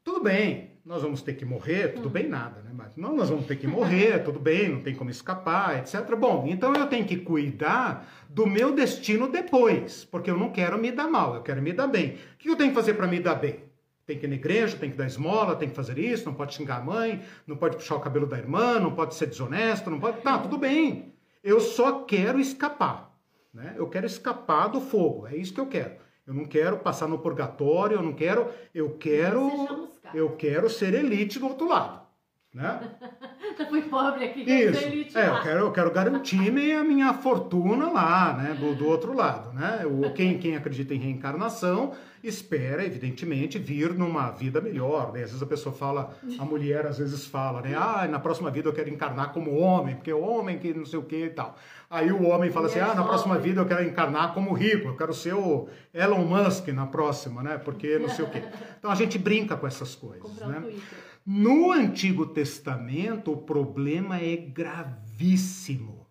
tudo bem, nós vamos ter que morrer, tudo bem nada, né? Mas não, nós vamos ter que morrer, tudo bem, não tem como escapar, etc. Bom, então eu tenho que cuidar do meu destino depois, porque eu não quero me dar mal, eu quero me dar bem. O que eu tenho que fazer para me dar bem? Tem que ir na igreja, tem que dar esmola, tem que fazer isso, não pode xingar a mãe, não pode puxar o cabelo da irmã, não pode ser desonesto, não pode. Tá, tudo bem. Eu só quero escapar. Né? Eu quero escapar do fogo. É isso que eu quero. Eu não quero passar no purgatório, eu não quero. Eu quero. Eu quero ser elite do outro lado. Né? Eu fui pobre aqui, quero ser elite Isso. É, eu quero, eu quero garantir a minha fortuna lá, né? Do, do outro lado, né? O, quem, quem acredita em reencarnação espera, evidentemente, vir numa vida melhor. Né? Às vezes a pessoa fala, a mulher às vezes fala, né? Ah, na próxima vida eu quero encarnar como homem, porque o homem que não sei o que e tal. Aí o homem fala assim, ah, na próxima vida eu quero encarnar como rico, eu quero ser o Elon Musk na próxima, né? Porque não sei o quê. Então a gente brinca com essas coisas, né? um. No Antigo Testamento, o problema é gravíssimo,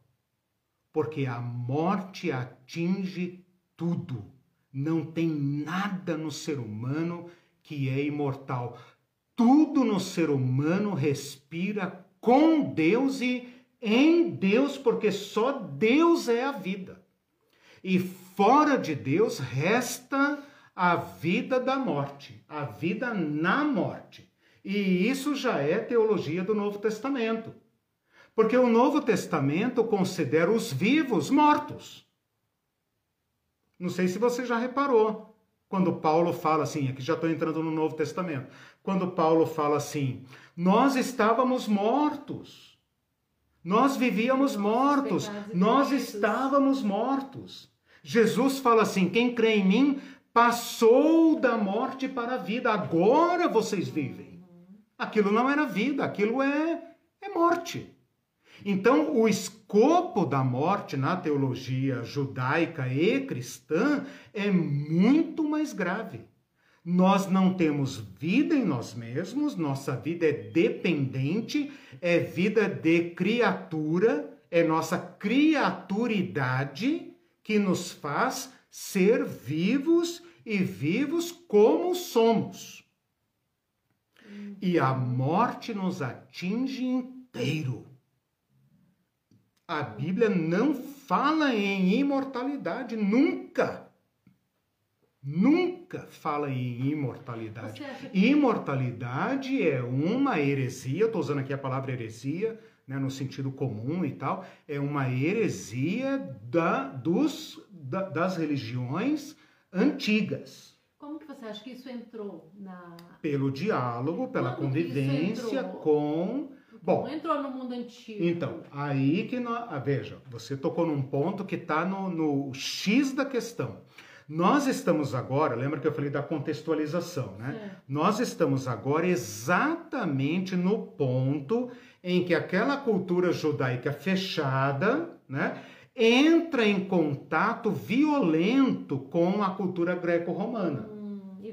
porque a morte atinge tudo. Não tem nada no ser humano que é imortal. Tudo no ser humano respira com Deus e em Deus, porque só Deus é a vida. E fora de Deus resta a vida da morte, a vida na morte. E isso já é teologia do Novo Testamento. Porque o Novo Testamento considera os vivos mortos. Não sei se você já reparou. Quando Paulo fala assim, aqui já estou entrando no Novo Testamento. Quando Paulo fala assim, nós estávamos mortos. Nós vivíamos mortos. Nós estávamos mortos. Jesus fala assim: quem crê em mim passou da morte para a vida. Agora vocês vivem. Aquilo não era vida, aquilo é, é morte. Então, o escopo da morte na teologia judaica e cristã é muito mais grave. Nós não temos vida em nós mesmos, nossa vida é dependente, é vida de criatura, é nossa criaturidade que nos faz ser vivos e vivos como somos. E a morte nos atinge inteiro. A Bíblia não fala em imortalidade, nunca. Nunca fala em imortalidade. Imortalidade é uma heresia, estou usando aqui a palavra heresia, né, no sentido comum e tal, é uma heresia da, dos, da, das religiões antigas. Você acha que isso entrou na. Pelo diálogo, pela Quando convivência com. Bom, não entrou no mundo antigo. Então, aí que nós. Ah, veja, você tocou num ponto que está no, no X da questão. Nós estamos agora, lembra que eu falei da contextualização, né? É. Nós estamos agora exatamente no ponto em que aquela cultura judaica fechada, né, entra em contato violento com a cultura greco-romana.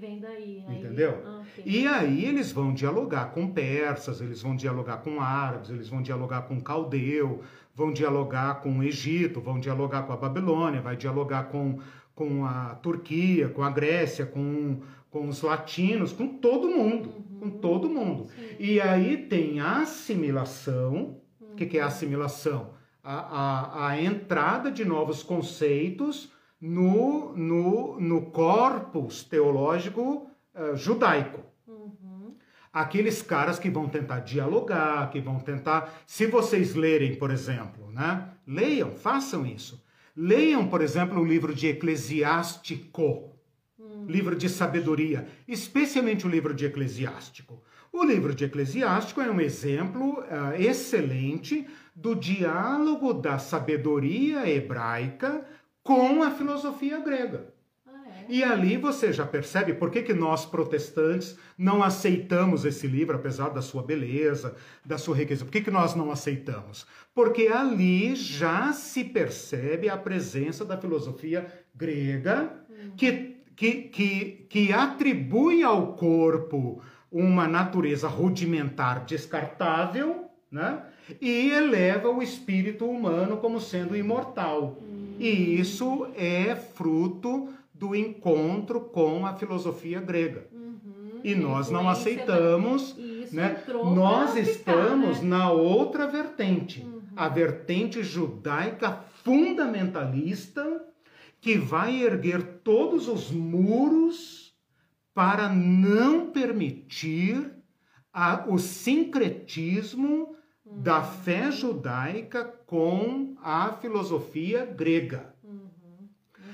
Vem daí. Aí... Entendeu? Ah, okay. E aí eles vão dialogar com persas, eles vão dialogar com árabes, eles vão dialogar com caldeu, vão dialogar com o Egito, vão dialogar com a Babilônia, vai dialogar com, com a Turquia, com a Grécia, com, com os latinos, com todo mundo. Uhum com todo mundo. Sim. E aí tem a assimilação. O uhum. que, que, é a assimilação? A, a, a, entrada de novos conceitos no, no, no corpus teológico uh, judaico. Uhum. Aqueles caras que vão tentar dialogar, que vão tentar. Se vocês lerem, por exemplo, né? Leiam, façam isso. Leiam, por exemplo, o livro de Eclesiástico livro de sabedoria, especialmente o livro de Eclesiástico. O livro de Eclesiástico é um exemplo uh, excelente do diálogo da sabedoria hebraica com a filosofia grega. E ali você já percebe por que, que nós protestantes não aceitamos esse livro, apesar da sua beleza, da sua riqueza. Por que, que nós não aceitamos? Porque ali já se percebe a presença da filosofia grega, que que, que, que atribui ao corpo uma natureza rudimentar descartável, né? E eleva o espírito humano como sendo imortal. E isso é fruto do encontro com a filosofia grega. Uhum. E nós não aceitamos, né? Nós estamos né? na outra vertente, uhum. a vertente judaica fundamentalista que vai erguer todos os muros para não permitir a, o sincretismo uhum. da fé judaica com a filosofia grega. Uhum.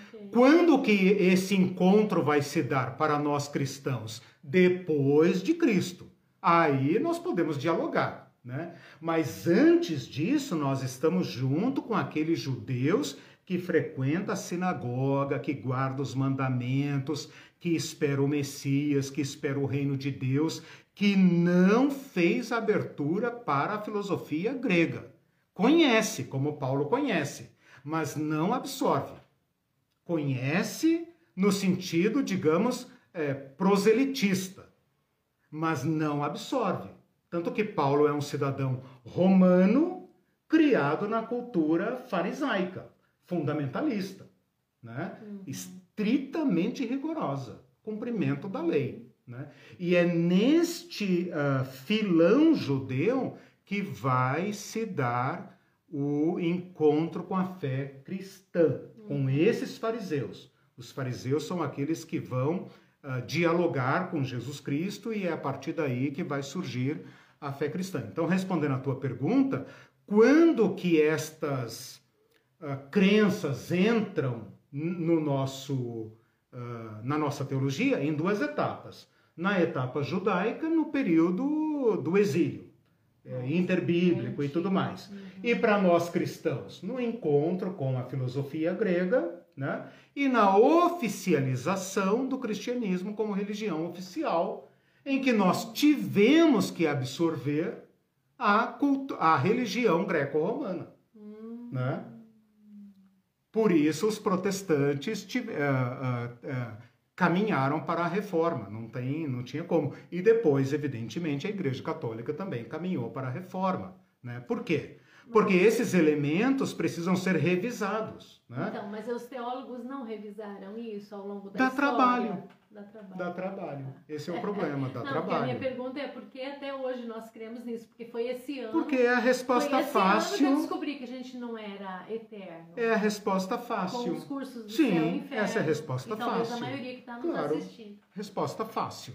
Okay. Quando que esse encontro vai se dar para nós cristãos? Depois de Cristo. Aí nós podemos dialogar. Né? Mas antes disso, nós estamos junto com aqueles judeus que frequenta a sinagoga, que guarda os mandamentos, que espera o Messias, que espera o reino de Deus, que não fez abertura para a filosofia grega. Conhece, como Paulo conhece, mas não absorve. Conhece no sentido, digamos, é, proselitista, mas não absorve. Tanto que Paulo é um cidadão romano criado na cultura farisaica fundamentalista, né? Uhum. estritamente rigorosa, cumprimento da lei. Né? E é neste uh, filão judeu que vai se dar o encontro com a fé cristã, com esses fariseus. Os fariseus são aqueles que vão uh, dialogar com Jesus Cristo e é a partir daí que vai surgir a fé cristã. Então, respondendo à tua pergunta, quando que estas uh, crenças entram no nosso, uh, na nossa teologia em duas etapas. Na etapa judaica, no período do exílio, é, interbíblico e tudo mais. Uhum. E para nós cristãos, no encontro com a filosofia grega, né? e na oficialização do cristianismo como religião oficial, em que nós tivemos que absorver a, a religião greco-romana. Uhum. Né? Por isso, os protestantes uh, uh, uh, caminharam para a reforma, não, tem, não tinha como. E depois, evidentemente, a Igreja Católica também caminhou para a reforma. Né? Por quê? porque esses elementos precisam ser revisados. Né? Então, mas os teólogos não revisaram isso ao longo da Dá história? trabalho. Dá trabalho. Dá trabalho. Esse é o problema, dá não, porque a trabalho. minha pergunta é por que até hoje nós cremos nisso? Porque foi esse ano. Porque é a foi resposta esse ano que eu fácil. descobri que a gente não era eterno. É a resposta Com fácil. os cursos do Sim, céu e inferno. essa é a resposta e talvez fácil. a maioria que está nos Claro. assistindo. Resposta fácil.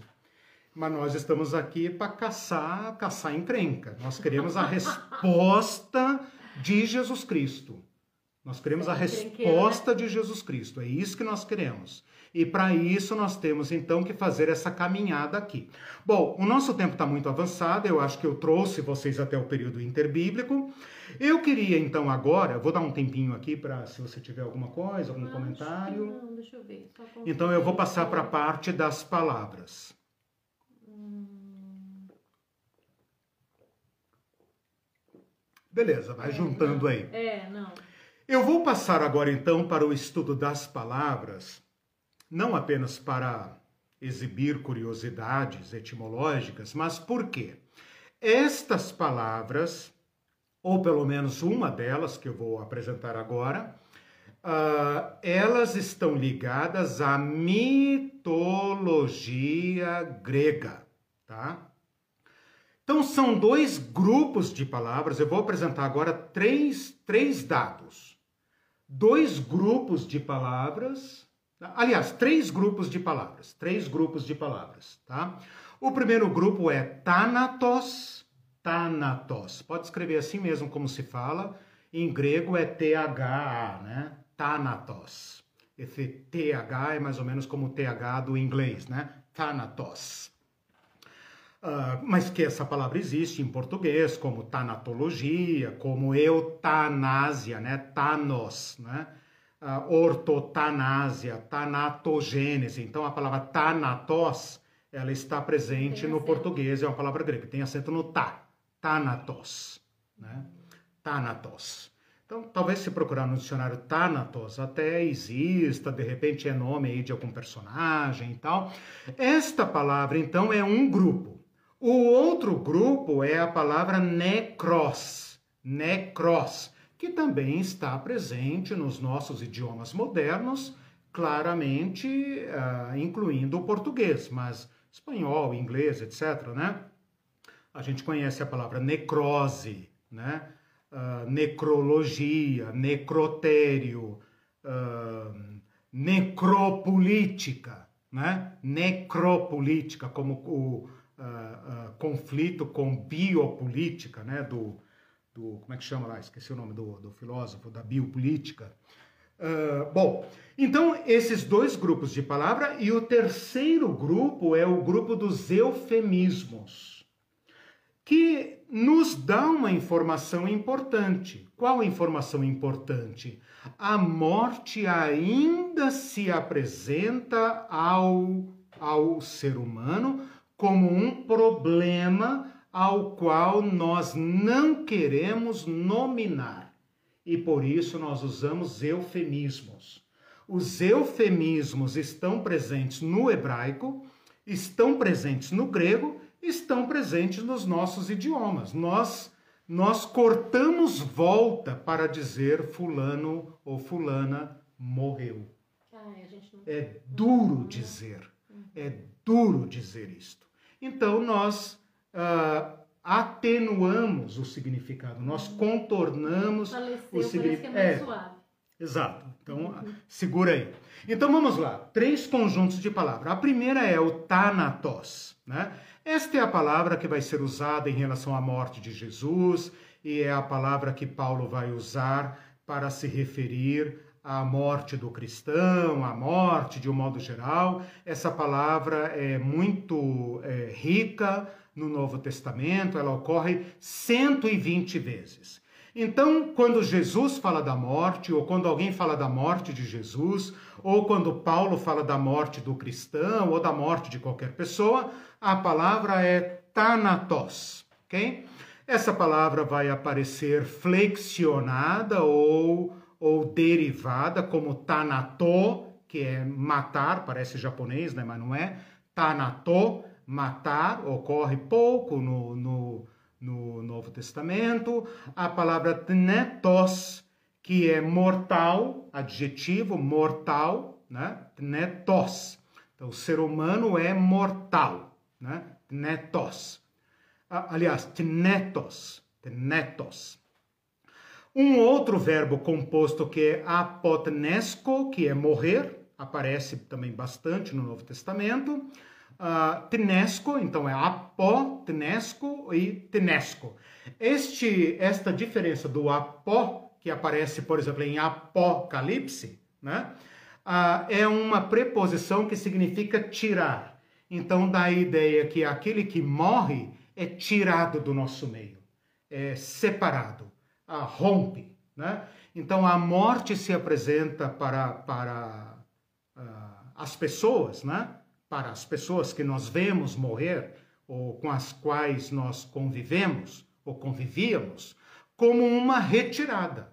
Mas nós estamos aqui para caçar, caçar encrenca. Nós queremos a resposta de Jesus Cristo. Nós queremos a resposta de Jesus Cristo. É isso que nós queremos. E para isso nós temos então que fazer essa caminhada aqui. Bom, o nosso tempo está muito avançado. Eu acho que eu trouxe vocês até o período interbíblico. Eu queria então agora, vou dar um tempinho aqui para se você tiver alguma coisa, algum que comentário. Não, deixa eu ver. Então eu vou passar para a parte das palavras. Hum, Beleza, vai é, juntando não. aí. É, não. Eu vou passar agora então para o estudo das palavras, não apenas para exibir curiosidades etimológicas, mas por quê? Estas palavras, ou pelo menos uma delas que eu vou apresentar agora, ah, elas estão ligadas à mitologia grega, tá? Então, são dois grupos de palavras. Eu vou apresentar agora três, três dados. Dois grupos de palavras. Aliás, três grupos de palavras. Três grupos de palavras, tá? O primeiro grupo é Thanatos. Thanatos. Pode escrever assim mesmo como se fala. Em grego é THA, né? Thanatos. Esse TH é mais ou menos como o TH do inglês, né? Thanatos. Ah, mas que essa palavra existe em português, como tanatologia, como eutanásia, né? Thanos, né? Ah, ortotanásia, tanatogênese. Então, a palavra thanatos, ela está presente no português, é uma palavra grega, tem acento no tá, thanatos, né? Thanatos. Então, talvez se procurar no dicionário Thanatos, até exista, de repente é nome aí de algum personagem e tal. Esta palavra, então, é um grupo. O outro grupo é a palavra necros, necros, que também está presente nos nossos idiomas modernos, claramente ah, incluindo o português, mas espanhol, inglês, etc., né? A gente conhece a palavra necrose, né? Ah, necrologia, necrotério, ah, necropolítica, né? Necropolítica, como o ah, conflito com biopolítica, né? Do, do, como é que chama lá? Esqueci o nome do, do filósofo, da biopolítica. Ah, bom, então esses dois grupos de palavra e o terceiro grupo é o grupo dos eufemismos, que nos dá uma informação importante. Qual informação importante? A morte ainda se apresenta ao, ao ser humano como um problema ao qual nós não queremos nominar. E por isso nós usamos eufemismos. Os eufemismos estão presentes no hebraico, estão presentes no grego, estão presentes nos nossos idiomas. Nós nós cortamos volta para dizer fulano ou fulana morreu. Ai, não... É duro dizer, é duro dizer isto. Então nós ah, atenuamos o significado, nós contornamos Faleceu, o é significado. mais suave. Exato. Então, segura aí. Então vamos lá. Três conjuntos de palavras. A primeira é o Thanatos, né? Esta é a palavra que vai ser usada em relação à morte de Jesus e é a palavra que Paulo vai usar para se referir à morte do cristão, à morte de um modo geral. Essa palavra é muito é, rica no Novo Testamento, ela ocorre 120 vezes. Então, quando Jesus fala da morte, ou quando alguém fala da morte de Jesus, ou quando Paulo fala da morte do cristão, ou da morte de qualquer pessoa, a palavra é thanatos, ok? Essa palavra vai aparecer flexionada ou, ou derivada como tanato, que é matar, parece japonês, né? mas não é. Tanato, matar, ocorre pouco no, no no Novo Testamento, a palavra tnetos, que é mortal, adjetivo mortal, né? Tnetos. Então, o ser humano é mortal, né? Tnetos. Aliás, tnetos, tnetos. Um outro verbo composto que é apotnesco, que é morrer, aparece também bastante no Novo Testamento. Uh, tnesco, então é apó, tnesco e tnesco. Este, esta diferença do apó, que aparece, por exemplo, em Apocalipse, né? Uh, é uma preposição que significa tirar. Então dá a ideia que aquele que morre é tirado do nosso meio, é separado, uh, rompe. Né? Então a morte se apresenta para, para as pessoas, né? Para as pessoas que nós vemos morrer ou com as quais nós convivemos ou convivíamos, como uma retirada.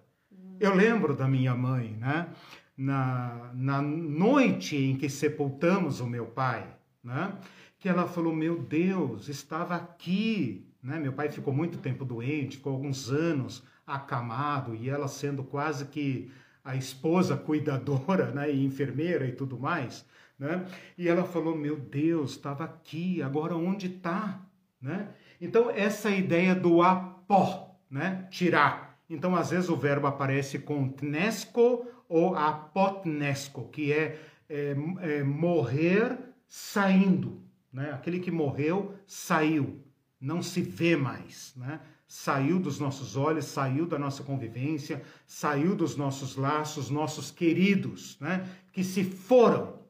Eu lembro da minha mãe, né? Na, na noite em que sepultamos o meu pai, né? Que ela falou: Meu Deus, estava aqui. Né? Meu pai ficou muito tempo doente, ficou alguns anos acamado, e ela sendo quase que a esposa cuidadora né? e enfermeira e tudo mais. Né? E ela falou: Meu Deus, estava aqui, agora onde está? Né? Então, essa ideia do apó, né? tirar. Então, às vezes o verbo aparece com tnesco ou apotnesco, que é, é, é morrer saindo. Né? Aquele que morreu saiu, não se vê mais. Né? Saiu dos nossos olhos, saiu da nossa convivência, saiu dos nossos laços, nossos queridos, né? que se foram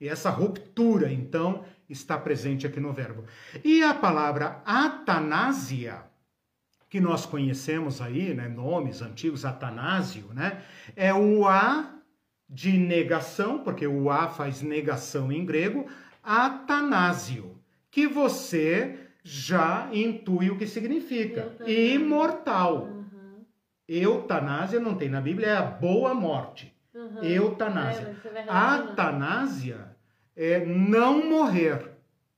e essa ruptura, então, está presente aqui no verbo. E a palavra atanásia, que nós conhecemos aí, né, nomes antigos, atanásio, né, é o A de negação, porque o A faz negação em grego, atanásio, que você já intui o que significa. Imortal. Uhum. Eutanásia não tem na Bíblia, é a boa morte. Uhum. Eutanásia. É, é Atanásia é não morrer.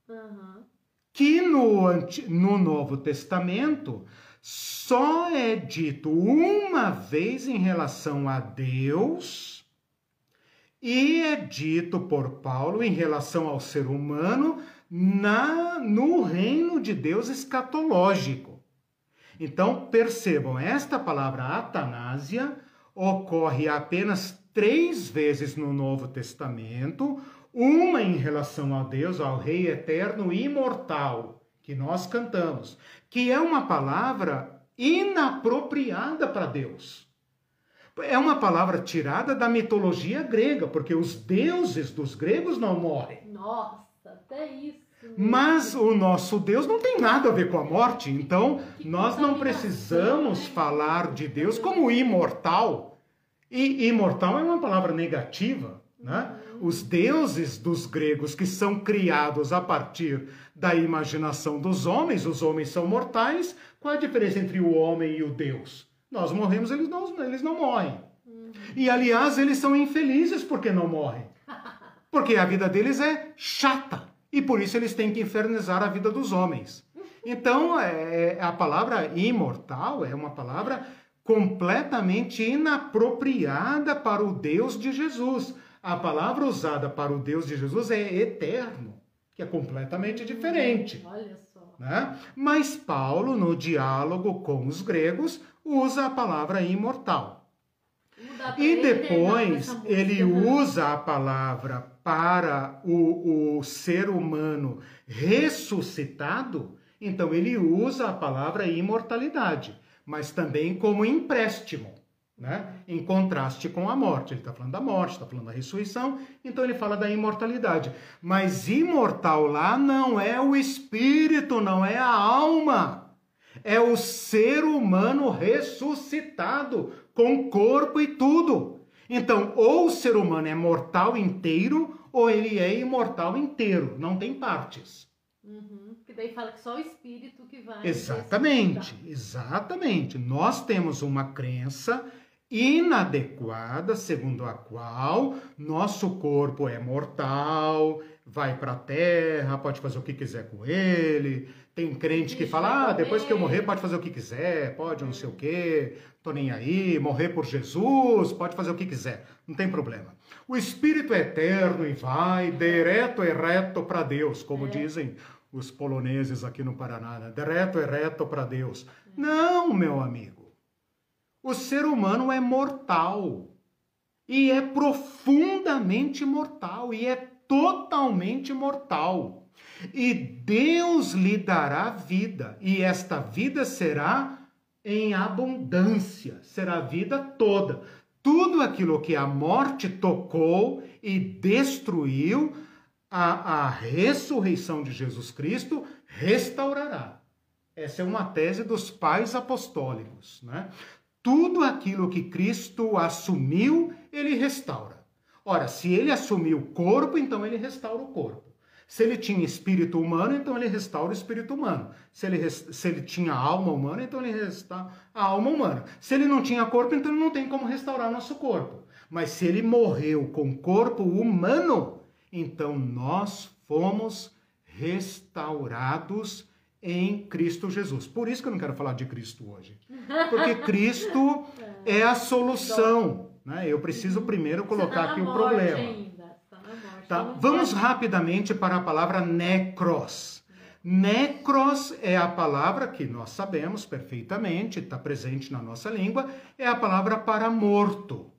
Uhum. Que no, no Novo Testamento só é dito uma vez em relação a Deus e é dito por Paulo em relação ao ser humano na no reino de Deus escatológico. Então percebam, esta palavra atanásia ocorre apenas três vezes no Novo Testamento, uma em relação a Deus, ao Rei eterno e imortal, que nós cantamos, que é uma palavra inapropriada para Deus. É uma palavra tirada da mitologia grega, porque os deuses dos gregos não morrem. Nossa, até isso. Mas o nosso Deus não tem nada a ver com a morte, então nós não precisamos falar de Deus como imortal e imortal é uma palavra negativa. Né? Os deuses dos gregos, que são criados a partir da imaginação dos homens, os homens são mortais. Qual é a diferença entre o homem e o Deus? Nós morremos, eles não, eles não morrem. E aliás, eles são infelizes porque não morrem. Porque a vida deles é chata. E por isso eles têm que infernizar a vida dos homens. Então, é, é a palavra imortal é uma palavra completamente inapropriada para o Deus de Jesus. A palavra usada para o Deus de Jesus é eterno, que é completamente diferente. Olha só. Né? Mas Paulo, no diálogo com os gregos, usa a palavra imortal. E depois ele usa a palavra para o, o ser humano ressuscitado, então ele usa a palavra imortalidade mas também como empréstimo, né? em contraste com a morte. Ele está falando da morte, está falando da ressurreição, então ele fala da imortalidade. Mas imortal lá não é o espírito, não é a alma. É o ser humano ressuscitado, com corpo e tudo. Então, ou o ser humano é mortal inteiro, ou ele é imortal inteiro, não tem partes. Uhum daí fala que só o espírito que vai. Exatamente, exatamente. Nós temos uma crença inadequada, segundo a qual nosso corpo é mortal, vai para a terra, pode fazer o que quiser com ele. Tem crente que fala: ah, depois que eu morrer, pode fazer o que quiser, pode não sei o quê, tô nem aí, morrer por Jesus, pode fazer o que quiser, não tem problema. O espírito é eterno e vai direto e reto para Deus, como é. dizem os poloneses aqui no Paraná, né? direto e reto para Deus. É. Não, meu amigo. O ser humano é mortal. E é profundamente mortal. E é totalmente mortal. E Deus lhe dará vida. E esta vida será em abundância. Será a vida toda. Tudo aquilo que a morte tocou e destruiu, a, a ressurreição de Jesus Cristo restaurará. Essa é uma tese dos pais apostólicos. Né? tudo aquilo que Cristo assumiu, ele restaura. Ora, se ele assumiu o corpo, então ele restaura o corpo. Se ele tinha espírito humano, então ele restaura o espírito humano. Se ele, se ele tinha alma humana, então ele restaura a alma humana. Se ele não tinha corpo, então ele não tem como restaurar nosso corpo. Mas se ele morreu com corpo humano, então nós fomos restaurados em Cristo Jesus. Por isso que eu não quero falar de Cristo hoje. Porque Cristo é a solução. Né? Eu preciso primeiro colocar tá aqui o problema. Tá? tá? Vamos rapidamente para a palavra necros. Necros é a palavra que nós sabemos perfeitamente, está presente na nossa língua, é a palavra para morto.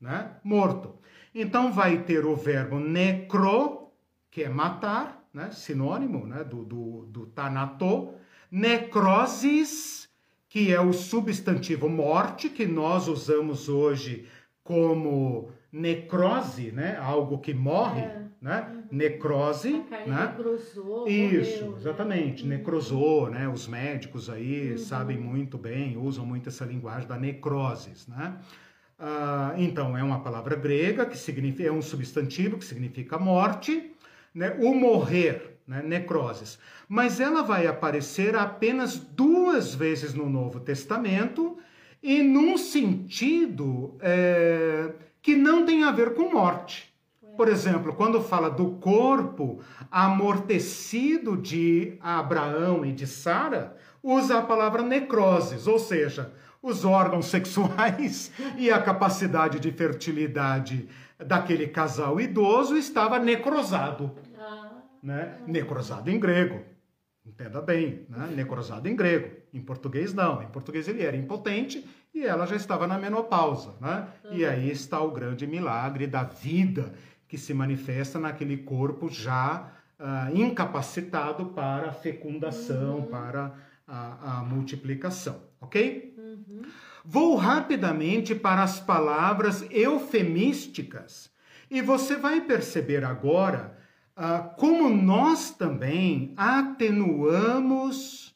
Né? Morto. Então vai ter o verbo necro, que é matar, né, sinônimo né, do, do, do tanato, necrosis, que é o substantivo morte, que nós usamos hoje como necrose, né, algo que morre, é. né, uhum. necrose, né, necrosou, isso, morreu, né? exatamente, né? necrosou, né, os médicos aí uhum. sabem muito bem, usam muito essa linguagem da necroses, né, ah, então é uma palavra grega que significa, é um substantivo que significa morte, né, o morrer, né, necroses. Mas ela vai aparecer apenas duas vezes no Novo Testamento e num sentido é, que não tem a ver com morte. Por exemplo, quando fala do corpo amortecido de Abraão e de Sara, usa a palavra necroses, ou seja, os órgãos sexuais e a capacidade de fertilidade daquele casal idoso estava necrosado né? necrosado em grego. Entenda bem, né? necrosado em grego. Em português, não. Em português ele era impotente e ela já estava na menopausa. Né? E aí está o grande milagre da vida que se manifesta naquele corpo já uh, incapacitado para a fecundação, uhum. para a, a, multiplicação. Ok? Vou rapidamente para as palavras eufemísticas e você vai perceber agora ah, como nós também atenuamos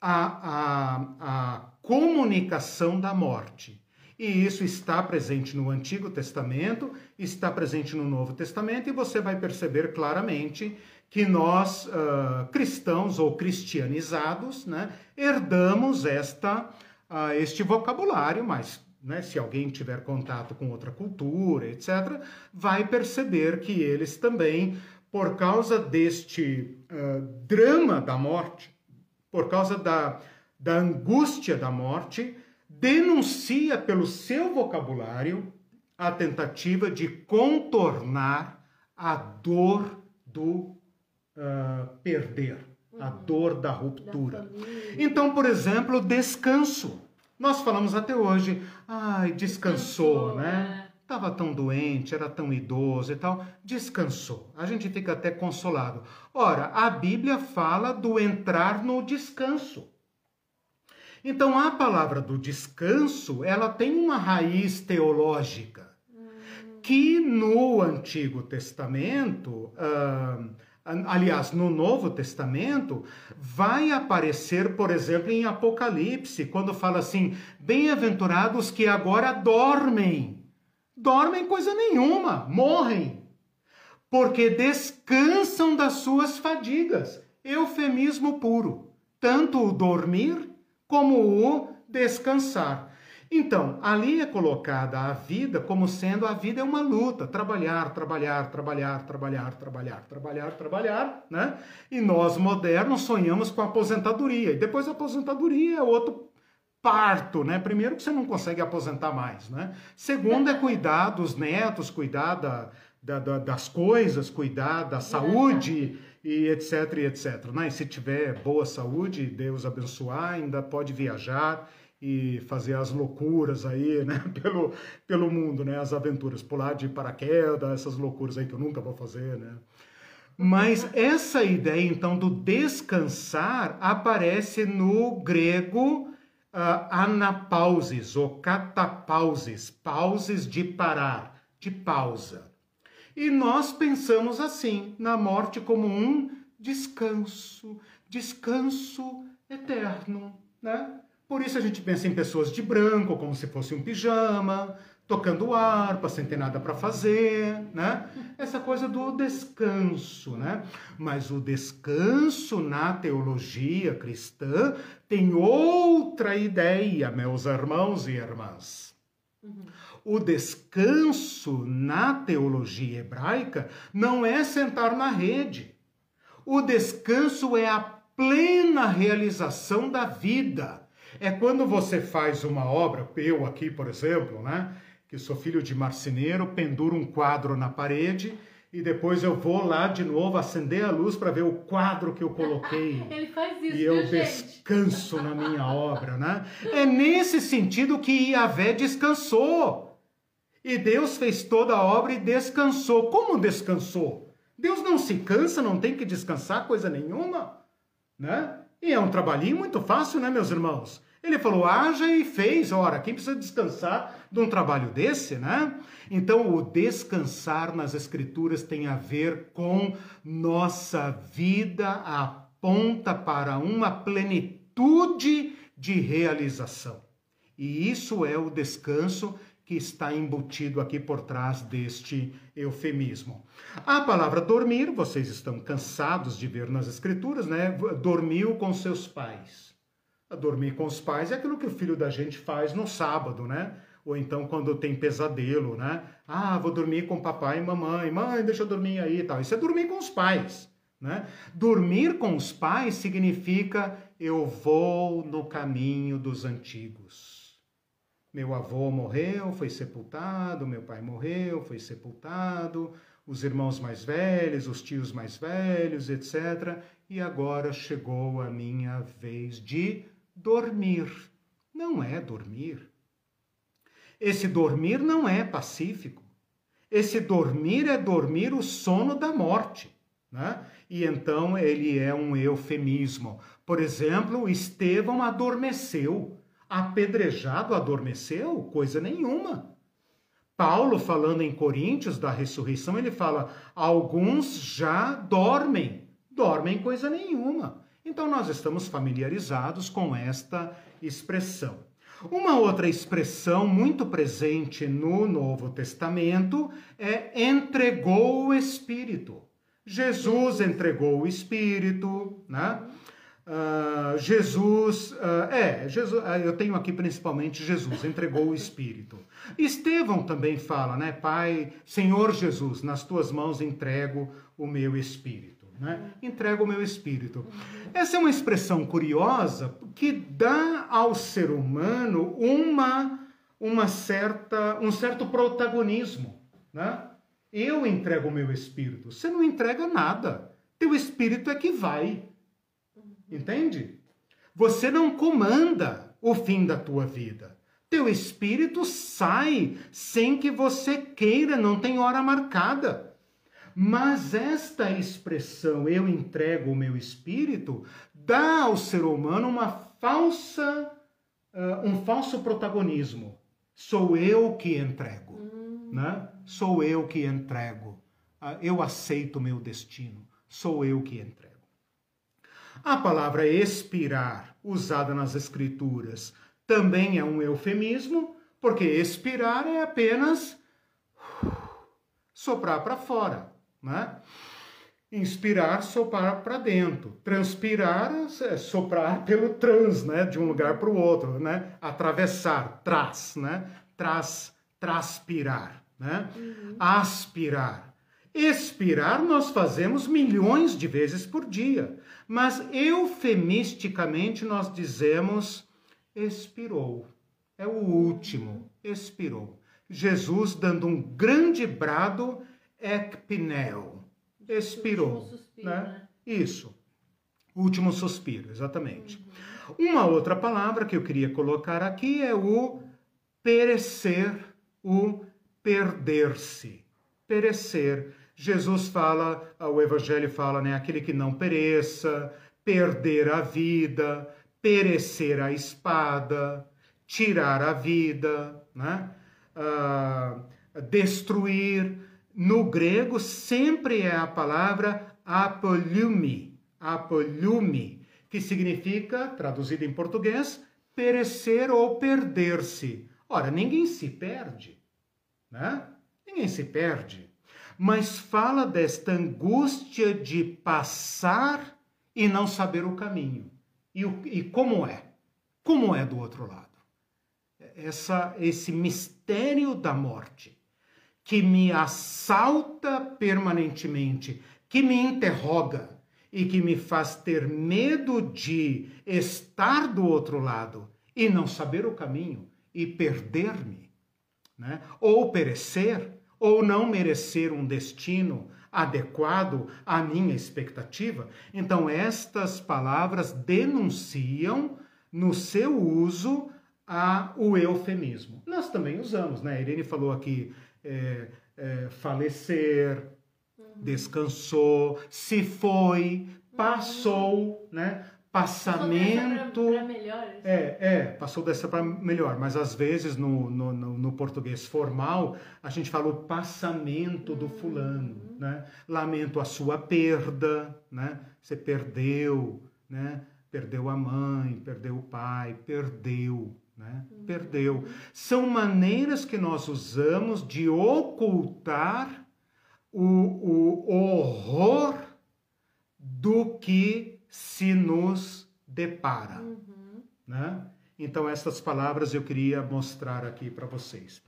a, a, a comunicação da morte. E isso está presente no Antigo Testamento, está presente no Novo Testamento, e você vai perceber claramente que nós, uh, cristãos ou cristianizados, né, herdamos esta, este vocabulário, mas né, se alguém tiver contato com outra cultura, etc., vai perceber que eles também por causa deste uh, drama da morte, por causa da, da angústia da morte, denuncia pelo seu vocabulário a tentativa de contornar a dor do uh, perder, a uhum. dor da ruptura. Da então, por exemplo, descanso. Nós falamos até hoje, ai, descansou, descansou né? É estava tão doente, era tão idoso e tal, descansou. A gente fica até consolado. Ora, a Bíblia fala do entrar no descanso. Então, a palavra do descanso, ela tem uma raiz teológica que no Antigo Testamento, uh, aliás, no Novo Testamento, vai aparecer, por exemplo, em Apocalipse, quando fala assim: bem-aventurados que agora dormem dormem coisa nenhuma, morrem, porque descansam das suas fadigas. Eufemismo puro. Tanto o dormir como o descansar. Então, ali é colocada a vida como sendo a vida é uma luta, trabalhar, trabalhar, trabalhar, trabalhar, trabalhar, trabalhar, trabalhar, né? E nós modernos sonhamos com a aposentadoria, e depois a aposentadoria é outro parto, né? Primeiro que você não consegue aposentar mais, né? Segundo é cuidar dos netos, cuidar da, da, da, das coisas, cuidar da saúde e etc, e etc, né? E se tiver boa saúde, Deus abençoar, ainda pode viajar e fazer as loucuras aí, né, pelo, pelo mundo, né, as aventuras, pular de paraquedas, essas loucuras aí que eu nunca vou fazer, né. Mas essa ideia, então, do descansar aparece no grego uh, ou catapauses, pauses de parar, de pausa. E nós pensamos assim, na morte como um descanso, descanso eterno, né? Por isso a gente pensa em pessoas de branco, como se fosse um pijama, tocando harpa, sem ter nada para fazer, né? Essa coisa do descanso, né? Mas o descanso na teologia cristã tem outra ideia, meus irmãos e irmãs. Uhum. O descanso na teologia hebraica não é sentar na rede. O descanso é a plena realização da vida é quando você faz uma obra, eu aqui, por exemplo, né, que sou filho de marceneiro, penduro um quadro na parede e depois eu vou lá de novo acender a luz para ver o quadro que eu coloquei. Ele faz isso, E eu viu, descanso na minha obra, né? É nesse sentido que Yahvé descansou. E Deus fez toda a obra e descansou. Como descansou? Deus não se cansa, não tem que descansar coisa nenhuma, né? E é um trabalhinho muito fácil, né, meus irmãos? Ele falou, haja e fez. Ora, quem precisa descansar de um trabalho desse, né? Então, o descansar nas Escrituras tem a ver com nossa vida aponta para uma plenitude de realização. E isso é o descanso que está embutido aqui por trás deste eufemismo. A palavra dormir, vocês estão cansados de ver nas Escrituras, né? Dormiu com seus pais dormir com os pais é aquilo que o filho da gente faz no sábado, né? Ou então quando tem pesadelo, né? Ah, vou dormir com papai e mamãe. Mãe, deixa eu dormir aí e tal. Isso é dormir com os pais, né? Dormir com os pais significa eu vou no caminho dos antigos. Meu avô morreu, foi sepultado, meu pai morreu, foi sepultado, os irmãos mais velhos, os tios mais velhos, etc. E agora chegou a minha vez de dormir. Não é dormir. Esse dormir não é pacífico. Esse dormir é dormir o sono da morte. Né? E então ele é um eufemismo. Por exemplo, Estevão adormeceu. Apedrejado adormeceu? Coisa nenhuma. Paulo, falando em Coríntios da ressurreição, ele fala: alguns já dormem. Dormem coisa nenhuma. Então nós estamos familiarizados com esta expressão. Uma outra expressão muito presente no Novo Testamento é entregou o Espírito. Jesus entregou o Espírito, né? Uh, Jesus, uh, é, Jesus, uh, eu tenho aqui principalmente Jesus, entregou o Espírito. Estevão também fala, né? Pai, Senhor Jesus, nas tuas mãos entrego o meu Espírito né? entrego o meu espírito. Essa é uma expressão curiosa que dá ao ser humano uma, uma certa, um certo protagonismo. Né? Eu entrego o meu espírito. Você não entrega nada. Teu espírito é que vai. Entende? Você não comanda o fim da tua vida. Teu espírito sai sem que você queira, não tem hora marcada. Mas esta expressão, eu entrego o meu espírito, dá ao ser humano uma falsa, uh, um falso protagonismo. Sou eu que entrego, hum. né? Sou eu que entrego. Uh, eu aceito o meu destino. Sou eu que entrego. A palavra expirar, usada nas Escrituras, também é um eufemismo, porque expirar é apenas soprar para fora. Né? Inspirar, soprar para dentro. Transpirar, é soprar pelo trans, né? De um lugar para o outro, né? Atravessar, traz, né? Traz, transpirar, né? Uhum. Aspirar. Expirar nós fazemos milhões de vezes por dia, mas eufemisticamente nós dizemos expirou. É o último, expirou. Jesus dando um grande brado, ecpneu expirou. Né? né? Isso. Último suspiro, exatamente. Uma outra palavra que eu queria colocar aqui é o perecer, o perder-se. Perecer. Jesus fala, o Evangelho fala, né? Aquele que não pereça, perder a vida, perecer a espada, tirar a vida, né? Ah, destruir, no grego sempre é a palavra apolume, apolume, que significa, traduzido em português, perecer ou perder-se. Ora, ninguém se perde, né? Ninguém se perde. Mas fala desta angústia de passar e não saber o caminho. E, e como é? Como é do outro lado? Essa, esse mistério da morte que me assalta permanentemente, que me interroga e que me faz ter medo de estar do outro lado e não saber o caminho e perder-me, né? ou perecer, ou não merecer um destino adequado à minha expectativa. Então, estas palavras denunciam no seu uso a, o eufemismo. Nós também usamos, né? A Irene falou aqui é, é, falecer, uhum. descansou, se foi, passou, né? Passamento. Passou melhor, assim. é, é, passou dessa para melhor, mas às vezes no, no, no, português formal a gente fala o passamento do fulano, né? Lamento a sua perda, né? Você perdeu, né? Perdeu a mãe, perdeu o pai, perdeu, né? Perdeu. São maneiras que nós usamos de ocultar o, o horror do que se nos depara. Uhum. Né? Então, essas palavras eu queria mostrar aqui para vocês.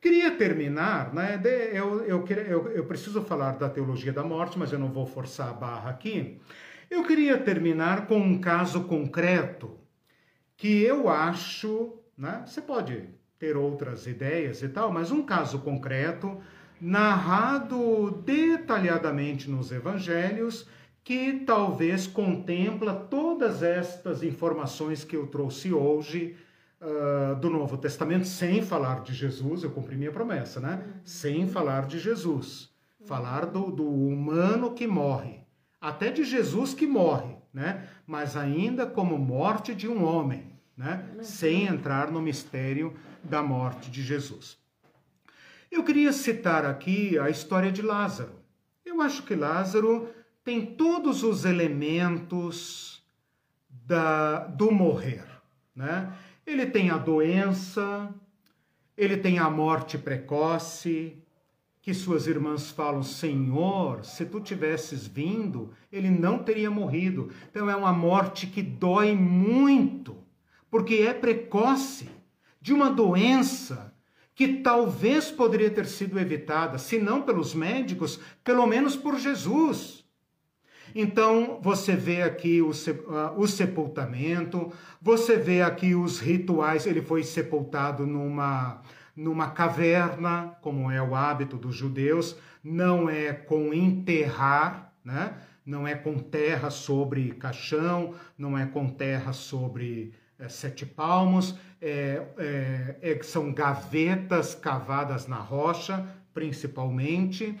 Queria terminar, né? Eu, eu, eu, eu preciso falar da teologia da morte, mas eu não vou forçar a barra aqui. Eu queria terminar com um caso concreto que eu acho, né? Você pode ter outras ideias e tal, mas um caso concreto narrado detalhadamente nos evangelhos que talvez contempla todas estas informações que eu trouxe hoje uh, do Novo Testamento, sem falar de Jesus, eu cumpri minha promessa, né? Sem falar de Jesus, falar do, do humano que morre, até de Jesus que morre, né? Mas ainda como morte de um homem né? sem entrar no mistério da morte de Jesus. Eu queria citar aqui a história de Lázaro. Eu acho que Lázaro tem todos os elementos da, do morrer. Né? Ele tem a doença, ele tem a morte precoce, que suas irmãs falam: Senhor, se tu tivesses vindo, ele não teria morrido. Então é uma morte que dói muito porque é precoce de uma doença que talvez poderia ter sido evitada, se não pelos médicos, pelo menos por Jesus. Então, você vê aqui o, o, sepultamento, você vê aqui os rituais, ele foi sepultado numa, numa caverna, como é o hábito dos judeus, não é com enterrar, né? não é com terra sobre caixão, não é com terra sobre é, sete palmos, é, é, é, são gavetas cavadas na rocha, principalmente.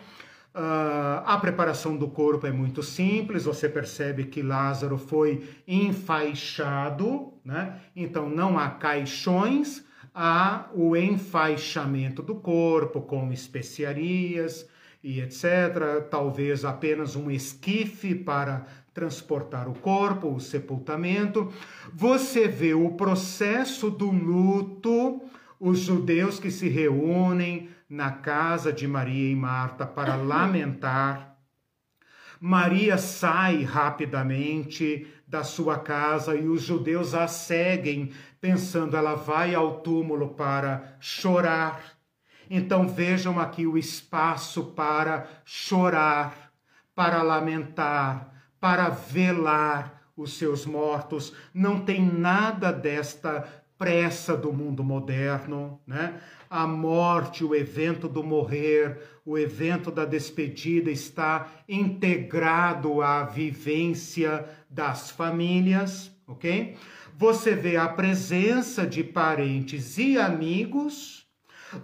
Uh, a preparação do corpo é muito simples, você percebe que Lázaro foi enfaixado, né? então não há caixões, há o enfaixamento do corpo com especiarias e etc. Talvez apenas um esquife para transportar o corpo, o sepultamento. Você vê o processo do luto, os judeus que se reúnem na casa de Maria e Marta para lamentar. Maria sai rapidamente da sua casa e os judeus a seguem, pensando ela vai ao túmulo para chorar. Então vejam aqui o espaço para chorar, para lamentar, para velar os seus mortos. Não tem nada desta pressa do mundo moderno, né? A morte, o evento do morrer, o evento da despedida está integrado à vivência das famílias, ok? Você vê a presença de parentes e amigos,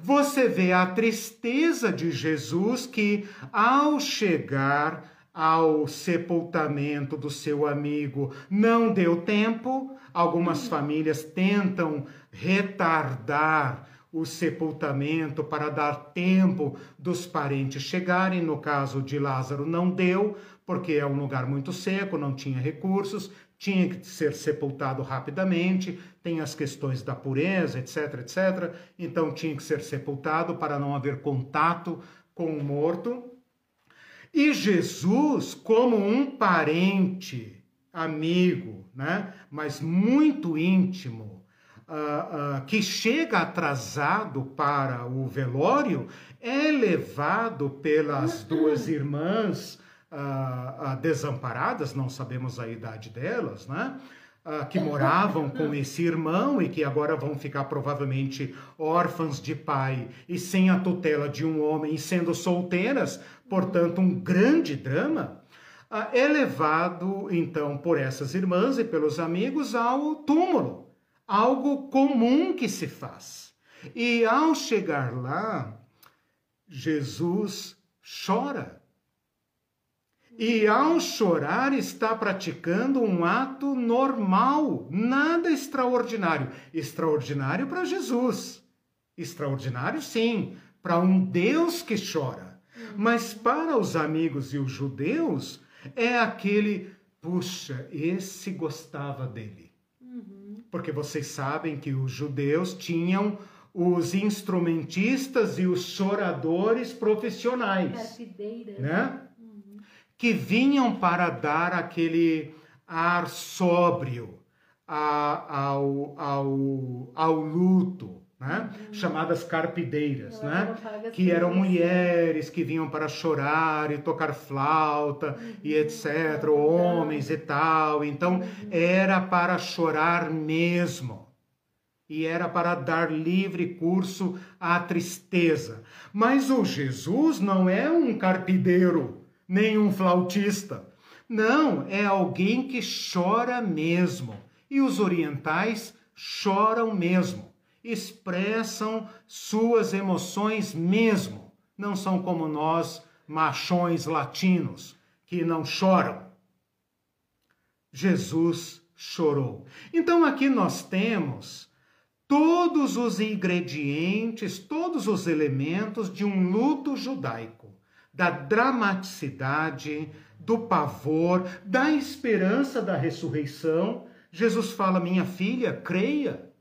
você vê a tristeza de Jesus que, ao chegar ao sepultamento do seu amigo, não deu tempo. Algumas famílias tentam retardar o sepultamento para dar tempo dos parentes chegarem. No caso de Lázaro, não deu, porque é um lugar muito seco, não tinha recursos, tinha que ser sepultado rapidamente, tem as questões da pureza, etc, etc. Então tinha que ser sepultado para não haver contato com o morto. E Jesus, como um parente, amigo, né, mas muito íntimo, uh, uh, que chega atrasado para o velório é levado pelas duas irmãs uh, desamparadas, não sabemos a idade delas, né? que moravam com esse irmão e que agora vão ficar provavelmente órfãs de pai e sem a tutela de um homem, sendo solteiras, portanto, um grande drama, é levado então por essas irmãs e pelos amigos ao túmulo algo comum que se faz. E ao chegar lá, Jesus chora. E ao chorar, está praticando um ato normal, nada extraordinário. Extraordinário para Jesus. Extraordinário, sim, para um Deus que chora. Mas para os amigos e os judeus, é aquele, puxa, esse gostava dele porque vocês sabem que os judeus tinham os instrumentistas e os choradores profissionais, né? Uhum. Que vinham para dar aquele ar sóbrio ao, ao, ao luto, né? Uhum. chamadas carpideiras, né? que eram mulheres que vinham para chorar e tocar flauta uhum. e etc, homens e tal. Então uhum. era para chorar mesmo. E era para dar livre curso à tristeza. Mas o Jesus não é um carpideiro, nem um flautista. Não, é alguém que chora mesmo. E os orientais choram mesmo expressam suas emoções mesmo. Não são como nós, machões latinos, que não choram. Jesus chorou. Então aqui nós temos todos os ingredientes, todos os elementos de um luto judaico, da dramaticidade, do pavor, da esperança da ressurreição. Jesus fala: Minha filha, creia.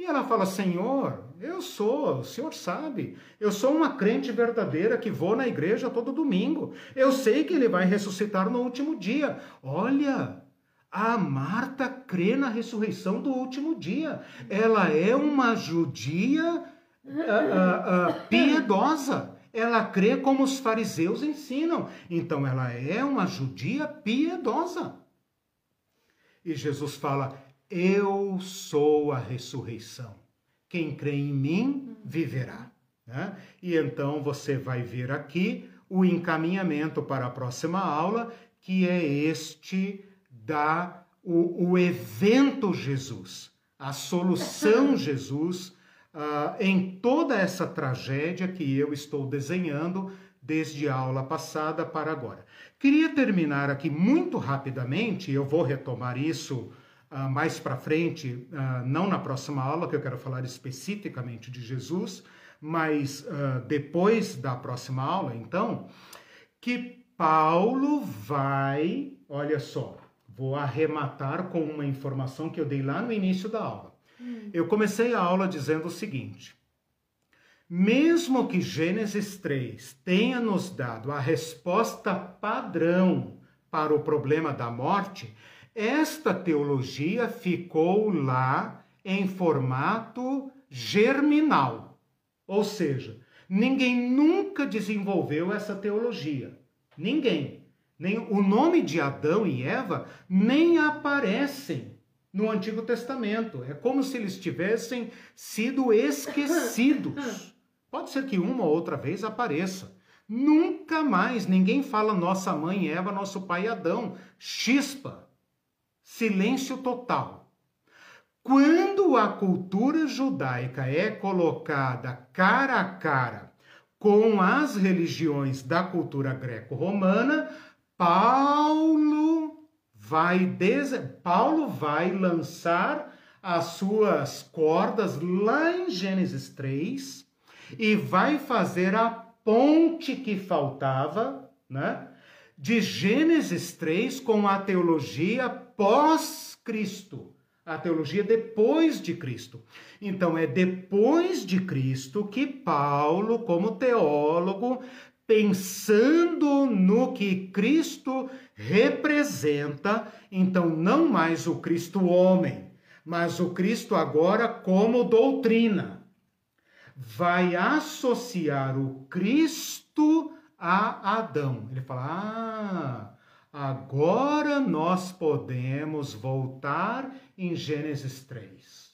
E ela fala: Senhor, eu sou, o senhor sabe, eu sou uma crente verdadeira que vou na igreja todo domingo. Eu sei que ele vai ressuscitar no último dia. Olha, a Marta crê na ressurreição do último dia. Ela é uma judia uh, uh, uh, piedosa. Ela crê como os fariseus ensinam. Então ela é uma judia piedosa. E Jesus fala: eu sou a ressurreição. Quem crê em mim viverá. Né? E então você vai ver aqui o encaminhamento para a próxima aula, que é este da o, o evento Jesus, a solução Jesus uh, em toda essa tragédia que eu estou desenhando desde a aula passada para agora. Queria terminar aqui muito rapidamente, eu vou retomar isso uh, mais para frente, uh, não na próxima aula, que eu quero falar especificamente de Jesus, mas uh, depois da próxima aula, então, que Paulo vai, olha só, vou arrematar com uma informação que eu dei lá no início da aula. Hum. Eu comecei a aula dizendo o seguinte: Mesmo que Gênesis 3 tenha nos dado a resposta padrão para o problema da morte, esta teologia ficou lá em formato germinal. Ou seja, ninguém nunca desenvolveu essa teologia. Ninguém. Nem o nome de Adão e Eva nem aparecem no Antigo Testamento. É como se eles tivessem sido esquecidos. Pode ser que uma ou outra vez apareça. Nunca mais ninguém fala nossa mãe Eva, nosso pai Adão. Chispa. Silêncio total. Quando a cultura judaica é colocada cara a cara com as religiões da cultura greco-romana, Paulo vai des... Paulo vai lançar as suas cordas lá em Gênesis 3 e vai fazer a ponte que faltava, né? De Gênesis 3 com a teologia pós-Cristo, a teologia depois de Cristo. Então é depois de Cristo que Paulo, como teólogo, pensando no que Cristo representa, então não mais o Cristo homem, mas o Cristo agora como doutrina vai associar o Cristo a Adão. Ele fala: ah, agora nós podemos voltar em Gênesis 3.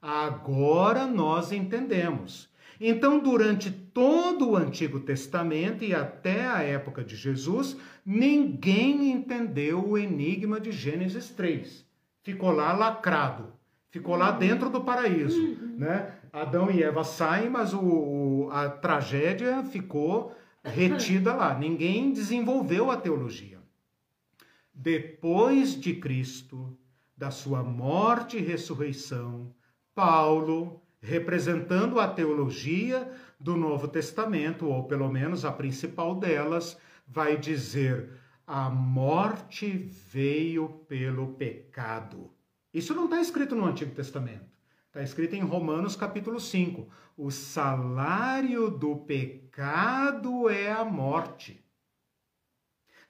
Agora nós entendemos. Então, durante todo o Antigo Testamento e até a época de Jesus, ninguém entendeu o enigma de Gênesis 3. Ficou lá lacrado, ficou lá dentro do paraíso, uhum. né? Adão e Eva saem, mas o, a tragédia ficou retida lá. Ninguém desenvolveu a teologia. Depois de Cristo, da sua morte e ressurreição, Paulo, representando a teologia do Novo Testamento, ou pelo menos a principal delas, vai dizer: a morte veio pelo pecado. Isso não está escrito no Antigo Testamento. Está escrito em Romanos capítulo 5. O salário do pecado é a morte.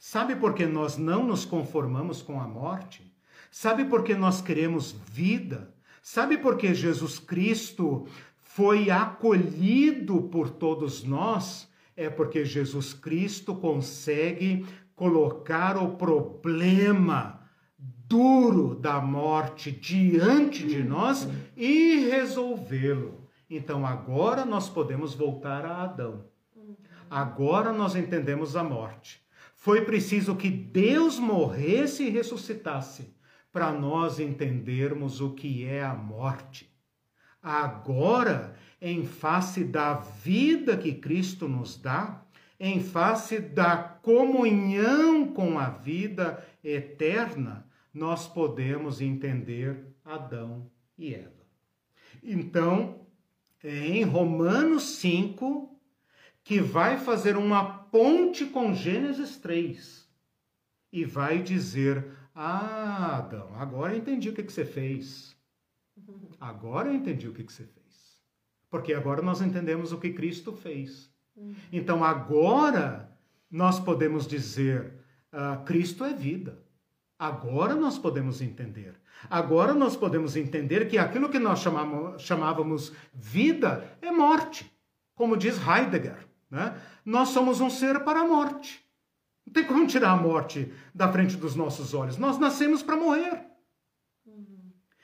Sabe por que nós não nos conformamos com a morte? Sabe por que nós queremos vida? Sabe por que Jesus Cristo foi acolhido por todos nós? É porque Jesus Cristo consegue colocar o problema duro da morte diante de nós e resolvê-lo. Então agora nós podemos voltar a Adão. Agora nós entendemos a morte. Foi preciso que Deus morresse e ressuscitasse para nós entendermos o que é a morte. Agora, em face da vida que Cristo nos dá, em face da comunhão com a vida eterna, nós podemos entender Adão e Eva. Então, é em Romanos 5 que vai fazer uma ponte com Gênesis 3 e vai dizer: Ah, Adão, agora eu entendi o que, que você fez. Agora eu entendi o que, que você fez. Porque agora nós entendemos o que Cristo fez. Então agora nós podemos dizer: ah, Cristo é vida. Agora nós podemos entender. Agora nós podemos entender que aquilo que nós chamamos, chamávamos vida é morte. Como diz Heidegger, né? nós somos um ser para a morte. Não tem como tirar a morte da frente dos nossos olhos. Nós nascemos para morrer.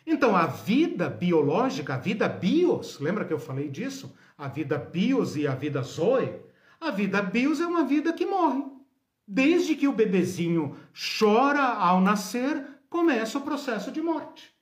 Então, a vida biológica, a vida bios, lembra que eu falei disso? A vida bios e a vida zoe. A vida bios é uma vida que morre. Desde que o bebezinho chora ao nascer, começa o processo de morte.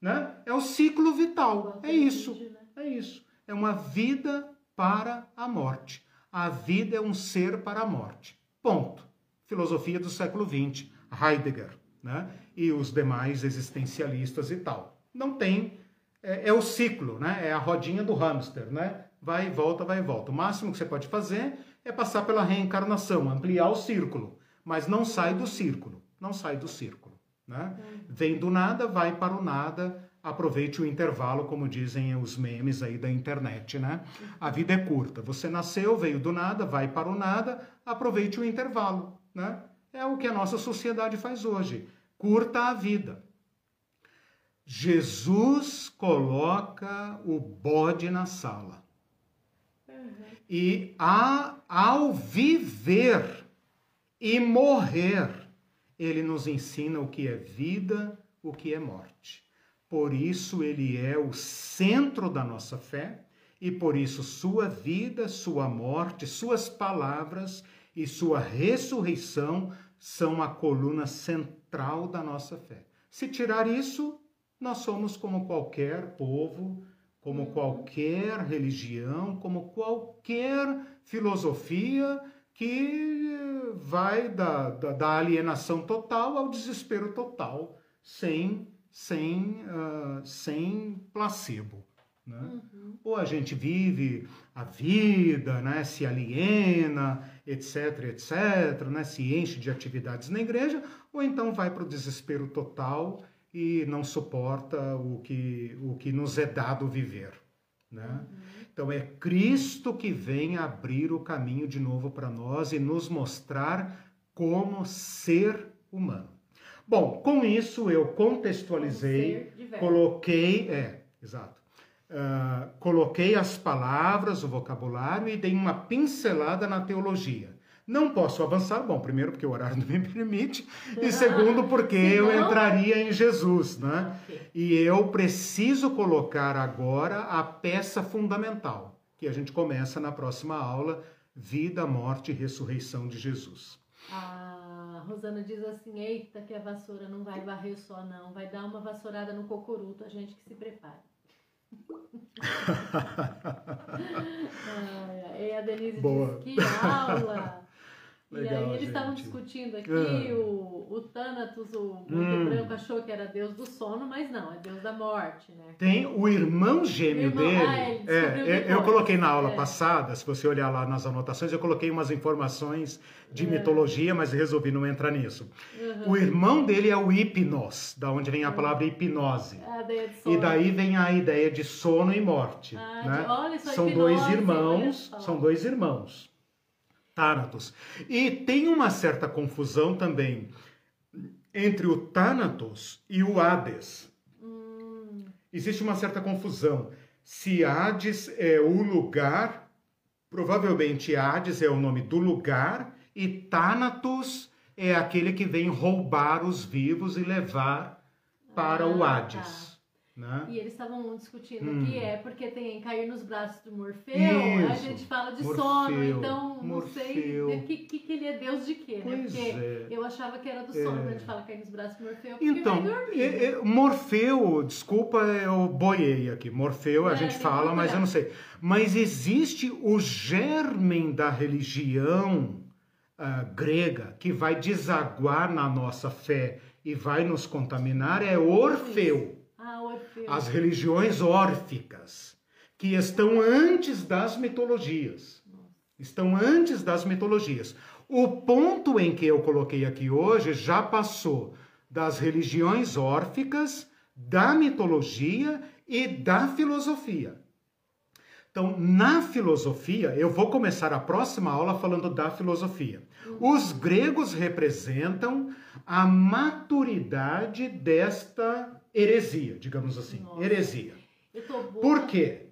Né? É o ciclo vital. É isso. Né? É isso. É uma vida para a morte. A vida é um ser para a morte. Ponto. Filosofia do século XX, Heidegger, né? E os demais existencialistas e tal. Não tem. É, é o ciclo, né? É a rodinha do hamster, né? Vai e volta, vai e volta. O máximo que você pode fazer é passar pela reencarnação, ampliar o círculo, mas não sai do círculo, não sai do círculo. Né? Vem do nada, vai para o nada, aproveite o intervalo, como dizem os memes aí da internet, né? A vida é curta. Você nasceu, veio do nada, vai para o nada, aproveite o intervalo, né? É o que a nossa sociedade faz hoje. Curta a vida. Jesus coloca o bode na sala. E a, ao viver e morrer, ele nos ensina o que é vida, o que é morte. Por isso ele é o centro da nossa fé e por isso sua vida, sua morte, suas palavras e sua ressurreição são a coluna central da nossa fé. Se tirar isso, nós somos como qualquer povo, como qualquer religião, como qualquer filosofia que vai da, da, da alienação total ao desespero total, sem, sem, uh, sem placebo. Né? Uhum. Ou a gente vive a vida, né? se aliena, etc, etc, né? se enche de atividades na igreja, ou então vai para o desespero total e não suporta o que, o que nos é dado viver. Né? Uhum. Então é Cristo que vem abrir o caminho de novo para nós e nos mostrar como ser humano. Bom, com isso eu contextualizei, coloquei, é, exato, uh, coloquei as palavras, o vocabulário e dei uma pincelada na teologia. Não posso avançar, bom, primeiro porque o horário não me permite, e segundo porque eu entraria em Jesus, né? E eu preciso colocar agora a peça fundamental, que a gente começa na próxima aula, vida, morte e ressurreição de Jesus. A Rosana diz assim, eita que a vassoura não vai varrer só não, vai dar uma vassourada no cocoruto, a gente que se prepare. e a Denise Boa. diz que aula! Legal, e aí eles estavam discutindo aqui, ah. o, o Thanatos, o muito hum. branco, achou que era deus do sono, mas não, é deus da morte, né? Tem o irmão gêmeo o irmão, dele. Ah, é, eu coloquei na aula é. passada, se você olhar lá nas anotações, eu coloquei umas informações de é. mitologia, mas resolvi não entrar nisso. Uhum. O irmão dele é o hipnos, da onde vem a palavra hipnose. A ideia de sono. E daí vem a ideia de sono e morte. Ah, né? de, olha, são hipnose, dois irmãos, são dois irmãos. Thanatos. E tem uma certa confusão também entre o Thanatos e o Hades. Hum. Existe uma certa confusão. Se Hades é o lugar, provavelmente Hades é o nome do lugar e Thanatos é aquele que vem roubar os vivos e levar para ah, o Hades. Tá. Né? E eles estavam discutindo hum. que é porque tem cair nos braços do Morfeu, Isso. a gente fala de Morfeu. sono, então não Morfeu. sei que, que, que, ele é Deus de quê, né? Porque é. eu achava que era do sono, é. a gente fala cair nos braços do Morfeu, porque então, vai é, é, Morfeu, desculpa, eu boiei aqui, Morfeu a é, gente fala, mas eu não sei. Mas existe o germen da religião uh, grega que vai desaguar na nossa fé e vai nos contaminar, é Orfeu. As religiões órficas, que estão antes das mitologias. Estão antes das mitologias. O ponto em que eu coloquei aqui hoje já passou das religiões órficas, da mitologia e da filosofia. Então, na filosofia, eu vou começar a próxima aula falando da filosofia. Os gregos representam a maturidade desta heresia, digamos assim. Nossa. Heresia. Por quê?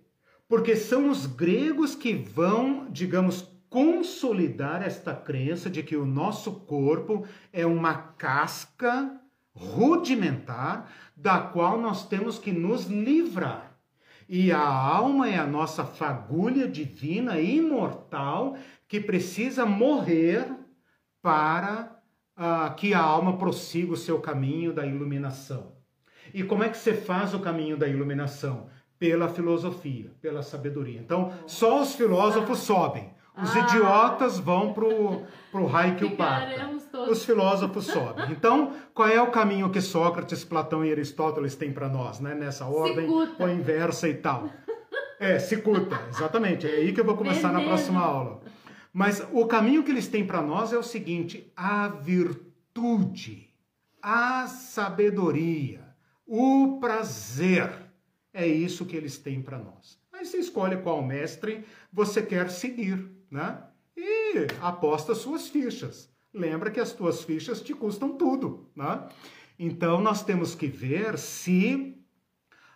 Porque são os gregos que vão, digamos, consolidar esta crença de que o nosso corpo é uma casca rudimentar da qual nós temos que nos livrar. E a alma é a nossa fagulha divina imortal que precisa morrer para uh, que a alma prossiga o seu caminho da iluminação. E como é que você faz o caminho da iluminação? Pela filosofia, pela sabedoria. Então, só os filósofos sobem. Os ah. idiotas vão pro, pro raio que o parta. Os filósofos sobem. Então, qual é o caminho que Sócrates, Platão e Aristóteles têm para nós, né? Nessa ordem ou inversa e tal. É, cicuta, exatamente. É aí que eu vou começar Beleza. na próxima aula. Mas o caminho que eles têm para nós é o seguinte: a virtude, a sabedoria, o prazer. É isso que eles têm para nós. Aí você escolhe qual mestre você quer seguir, né? E aposta suas fichas. Lembra que as tuas fichas te custam tudo, né? Então nós temos que ver se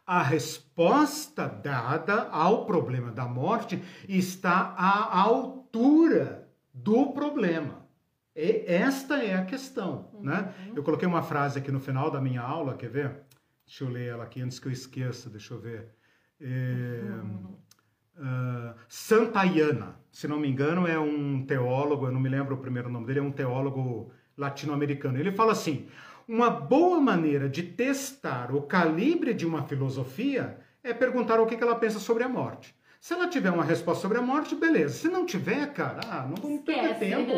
a resposta dada ao problema da morte está à altura do problema. E esta é a questão, né? uhum. né? Eu coloquei uma frase aqui no final da minha aula, quer ver? Deixa eu ler ela aqui antes que eu esqueça, deixa eu ver. É, uh, Santayana, se não me engano, é um teólogo, eu não me lembro o primeiro nome dele, é um teólogo latino-americano. Ele fala assim: uma boa maneira de testar o calibre de uma filosofia é perguntar o que ela pensa sobre a morte. Se ela tiver uma resposta sobre a morte, beleza. Se não tiver, cara, ah, não vamos perder tempo.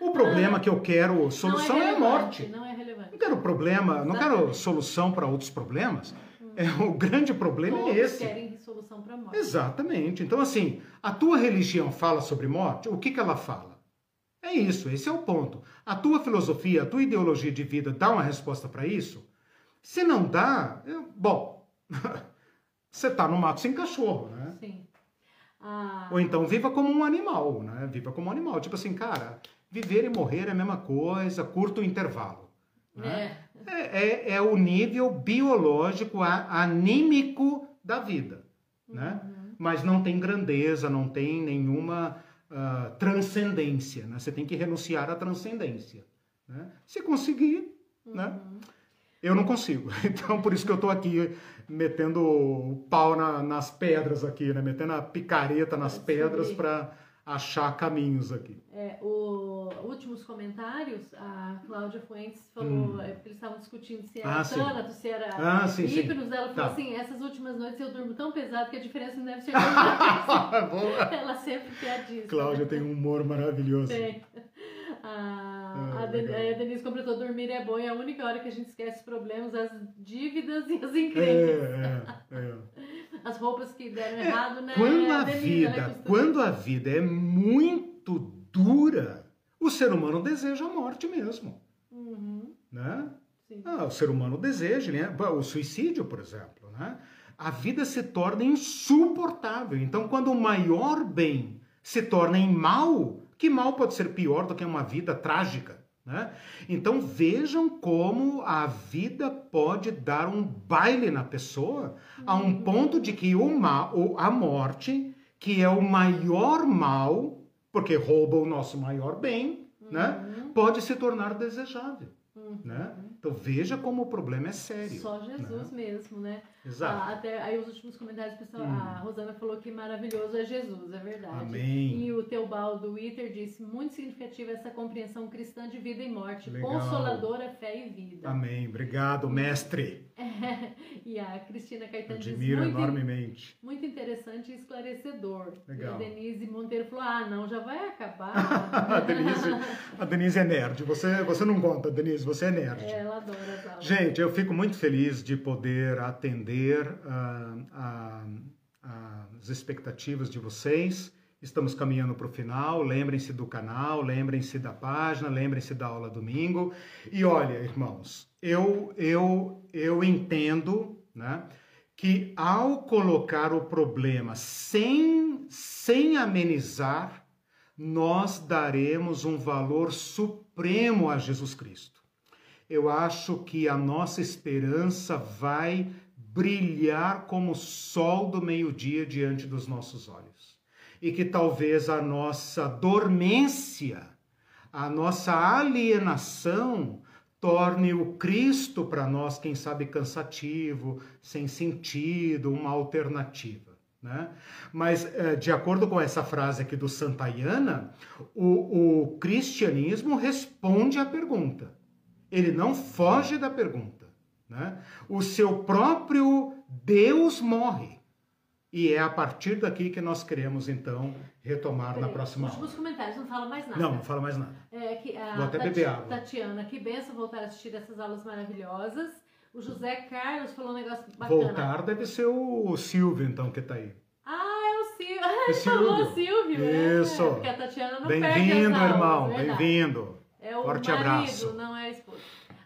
O problema que eu quero solução é, é, a morte. Não é. Não quero problema, não quero solução para outros problemas. É, o grande problema é Todos é esse. querem solução para morte. Exatamente. Então, assim, a tua religião fala sobre morte, o que, que ela fala? É isso, esse é o ponto. A tua filosofia, a tua ideologia de vida dá uma resposta para isso? Se não dá, eu, bom, você está no mato sem cachorro, né? Sim. Ah... Ou então viva como um animal, né? Viva como um animal. Tipo assim, cara, viver e morrer é a mesma coisa, curto intervalo. Né? É. É, é, é o nível biológico, anímico da vida, né? Uhum. Mas não tem grandeza, não tem nenhuma uh, transcendência, né? Você tem que renunciar à transcendência, né? Se conseguir, né? uhum. né? Eu não consigo. Então, por isso que eu estou aqui metendo o pau na, nas pedras aqui, né? Metendo a picareta nas pedras para achar caminhos aqui. É, o, últimos comentários, a Cláudia Fuentes falou, hum. é porque eles estavam discutindo se era ah, Tânato, se era ah, sim, Hipnos, ela falou tá. assim, essas últimas noites eu durmo tão pesado que a diferença não deve ser tão Ela sempre quer disso. Cláudia né? tem um humor maravilhoso. Tem. A, ah, a, Denise completou, dormir é bom e é a única hora que a gente esquece os problemas, as dívidas e as encrencas. É, é, é. As roupas que deram é, errado, né? Quando a, a Denise, vida, quando a vida é muito dura, o ser humano deseja a morte mesmo. Uhum. Né? Ah, o ser humano deseja, né? o suicídio, por exemplo. Né? A vida se torna insuportável. Então, quando o maior bem se torna em mal, que mal pode ser pior do que uma vida trágica? Né? Então vejam como a vida pode dar um baile na pessoa a um ponto de que o mal, a morte, que é o maior mal, porque rouba o nosso maior bem, né? uhum. pode se tornar desejável. Uhum. Né? Então veja como o problema é sério. Só Jesus né? mesmo, né? Exato. Ah, até aí os últimos comentários, pessoal, hum. a Rosana falou que maravilhoso é Jesus, é verdade. Amém. E o Teobaldo Witter disse, muito significativa essa compreensão cristã de vida e morte, Legal. consoladora, fé e vida. Amém. Obrigado, mestre. E a Cristina Caetano Admiro disse, muito, enormemente. Muito interessante e esclarecedor. Legal. E a Denise Monteiro falou, ah, não, já vai acabar. a, Denise, a Denise é nerd. Você, você não conta, Denise, você é nerd. É, ela adora as aulas. Gente, eu fico muito feliz de poder atender atender as expectativas de vocês. Estamos caminhando para o final. Lembrem-se do canal, lembrem-se da página, lembrem-se da aula domingo. E olha, irmãos, eu eu eu entendo, né, que ao colocar o problema sem sem amenizar, nós daremos um valor supremo a Jesus Cristo. Eu acho que a nossa esperança vai brilhar como o sol do meio-dia diante dos nossos olhos. E que talvez a nossa dormência, a nossa alienação, torne o Cristo para nós, quem sabe, cansativo, sem sentido, uma alternativa. Né? Mas, eh, de acordo com essa frase aqui do Santayana, o, o cristianismo responde à pergunta. Ele não foge da pergunta. Né? O seu próprio Deus morre. E é a partir daqui que nós queremos, então, retomar na próxima aula. Os comentários, não fala mais nada. Não, não fala mais nada. É, que, a Vou até Tati, beber água. Tatiana, que benção voltar a assistir essas aulas maravilhosas. O José Carlos falou um negócio bacana. Voltar deve ser o Silvio, então, que está aí. Ah, é o Silvio. Ah, ele falou o Silvio. É, Isso. É, porque a Tatiana não Bem-vindo, irmão. Bem-vindo. É o Forte marido, abraço. não é a esposa.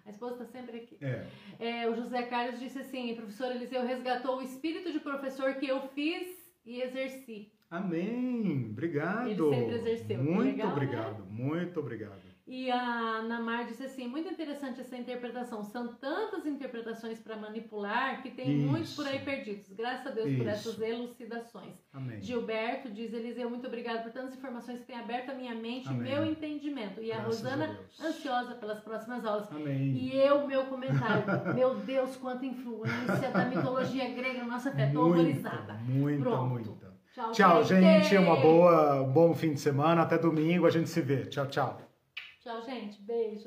A esposa está sempre aqui. É. É, o José Carlos disse assim: professor Eliseu resgatou o espírito de professor que eu fiz e exerci. Amém. Obrigado. Ele sempre exerceu. Muito Legal, obrigado. Né? Muito obrigado. E a Namar disse assim: muito interessante essa interpretação. São tantas interpretações para manipular que tem Isso. muitos por aí perdidos. Graças a Deus Isso. por essas elucidações. Amém. Gilberto diz: Eliseu, muito obrigado por tantas informações que têm aberto a minha mente e meu entendimento. E a Graças a Rosana, Deus. ansiosa pelas próximas aulas. Amém. E eu, meu comentário. meu Deus, quanta influência da mitologia grega na nossa fé. Tô horrorizada. Muita, Pronto. muita. Tchau, Tchau, gente. Uma boa, um bom fim de semana. Até domingo a gente se vê. Tchau, tchau. Tchau, gente. Beijo.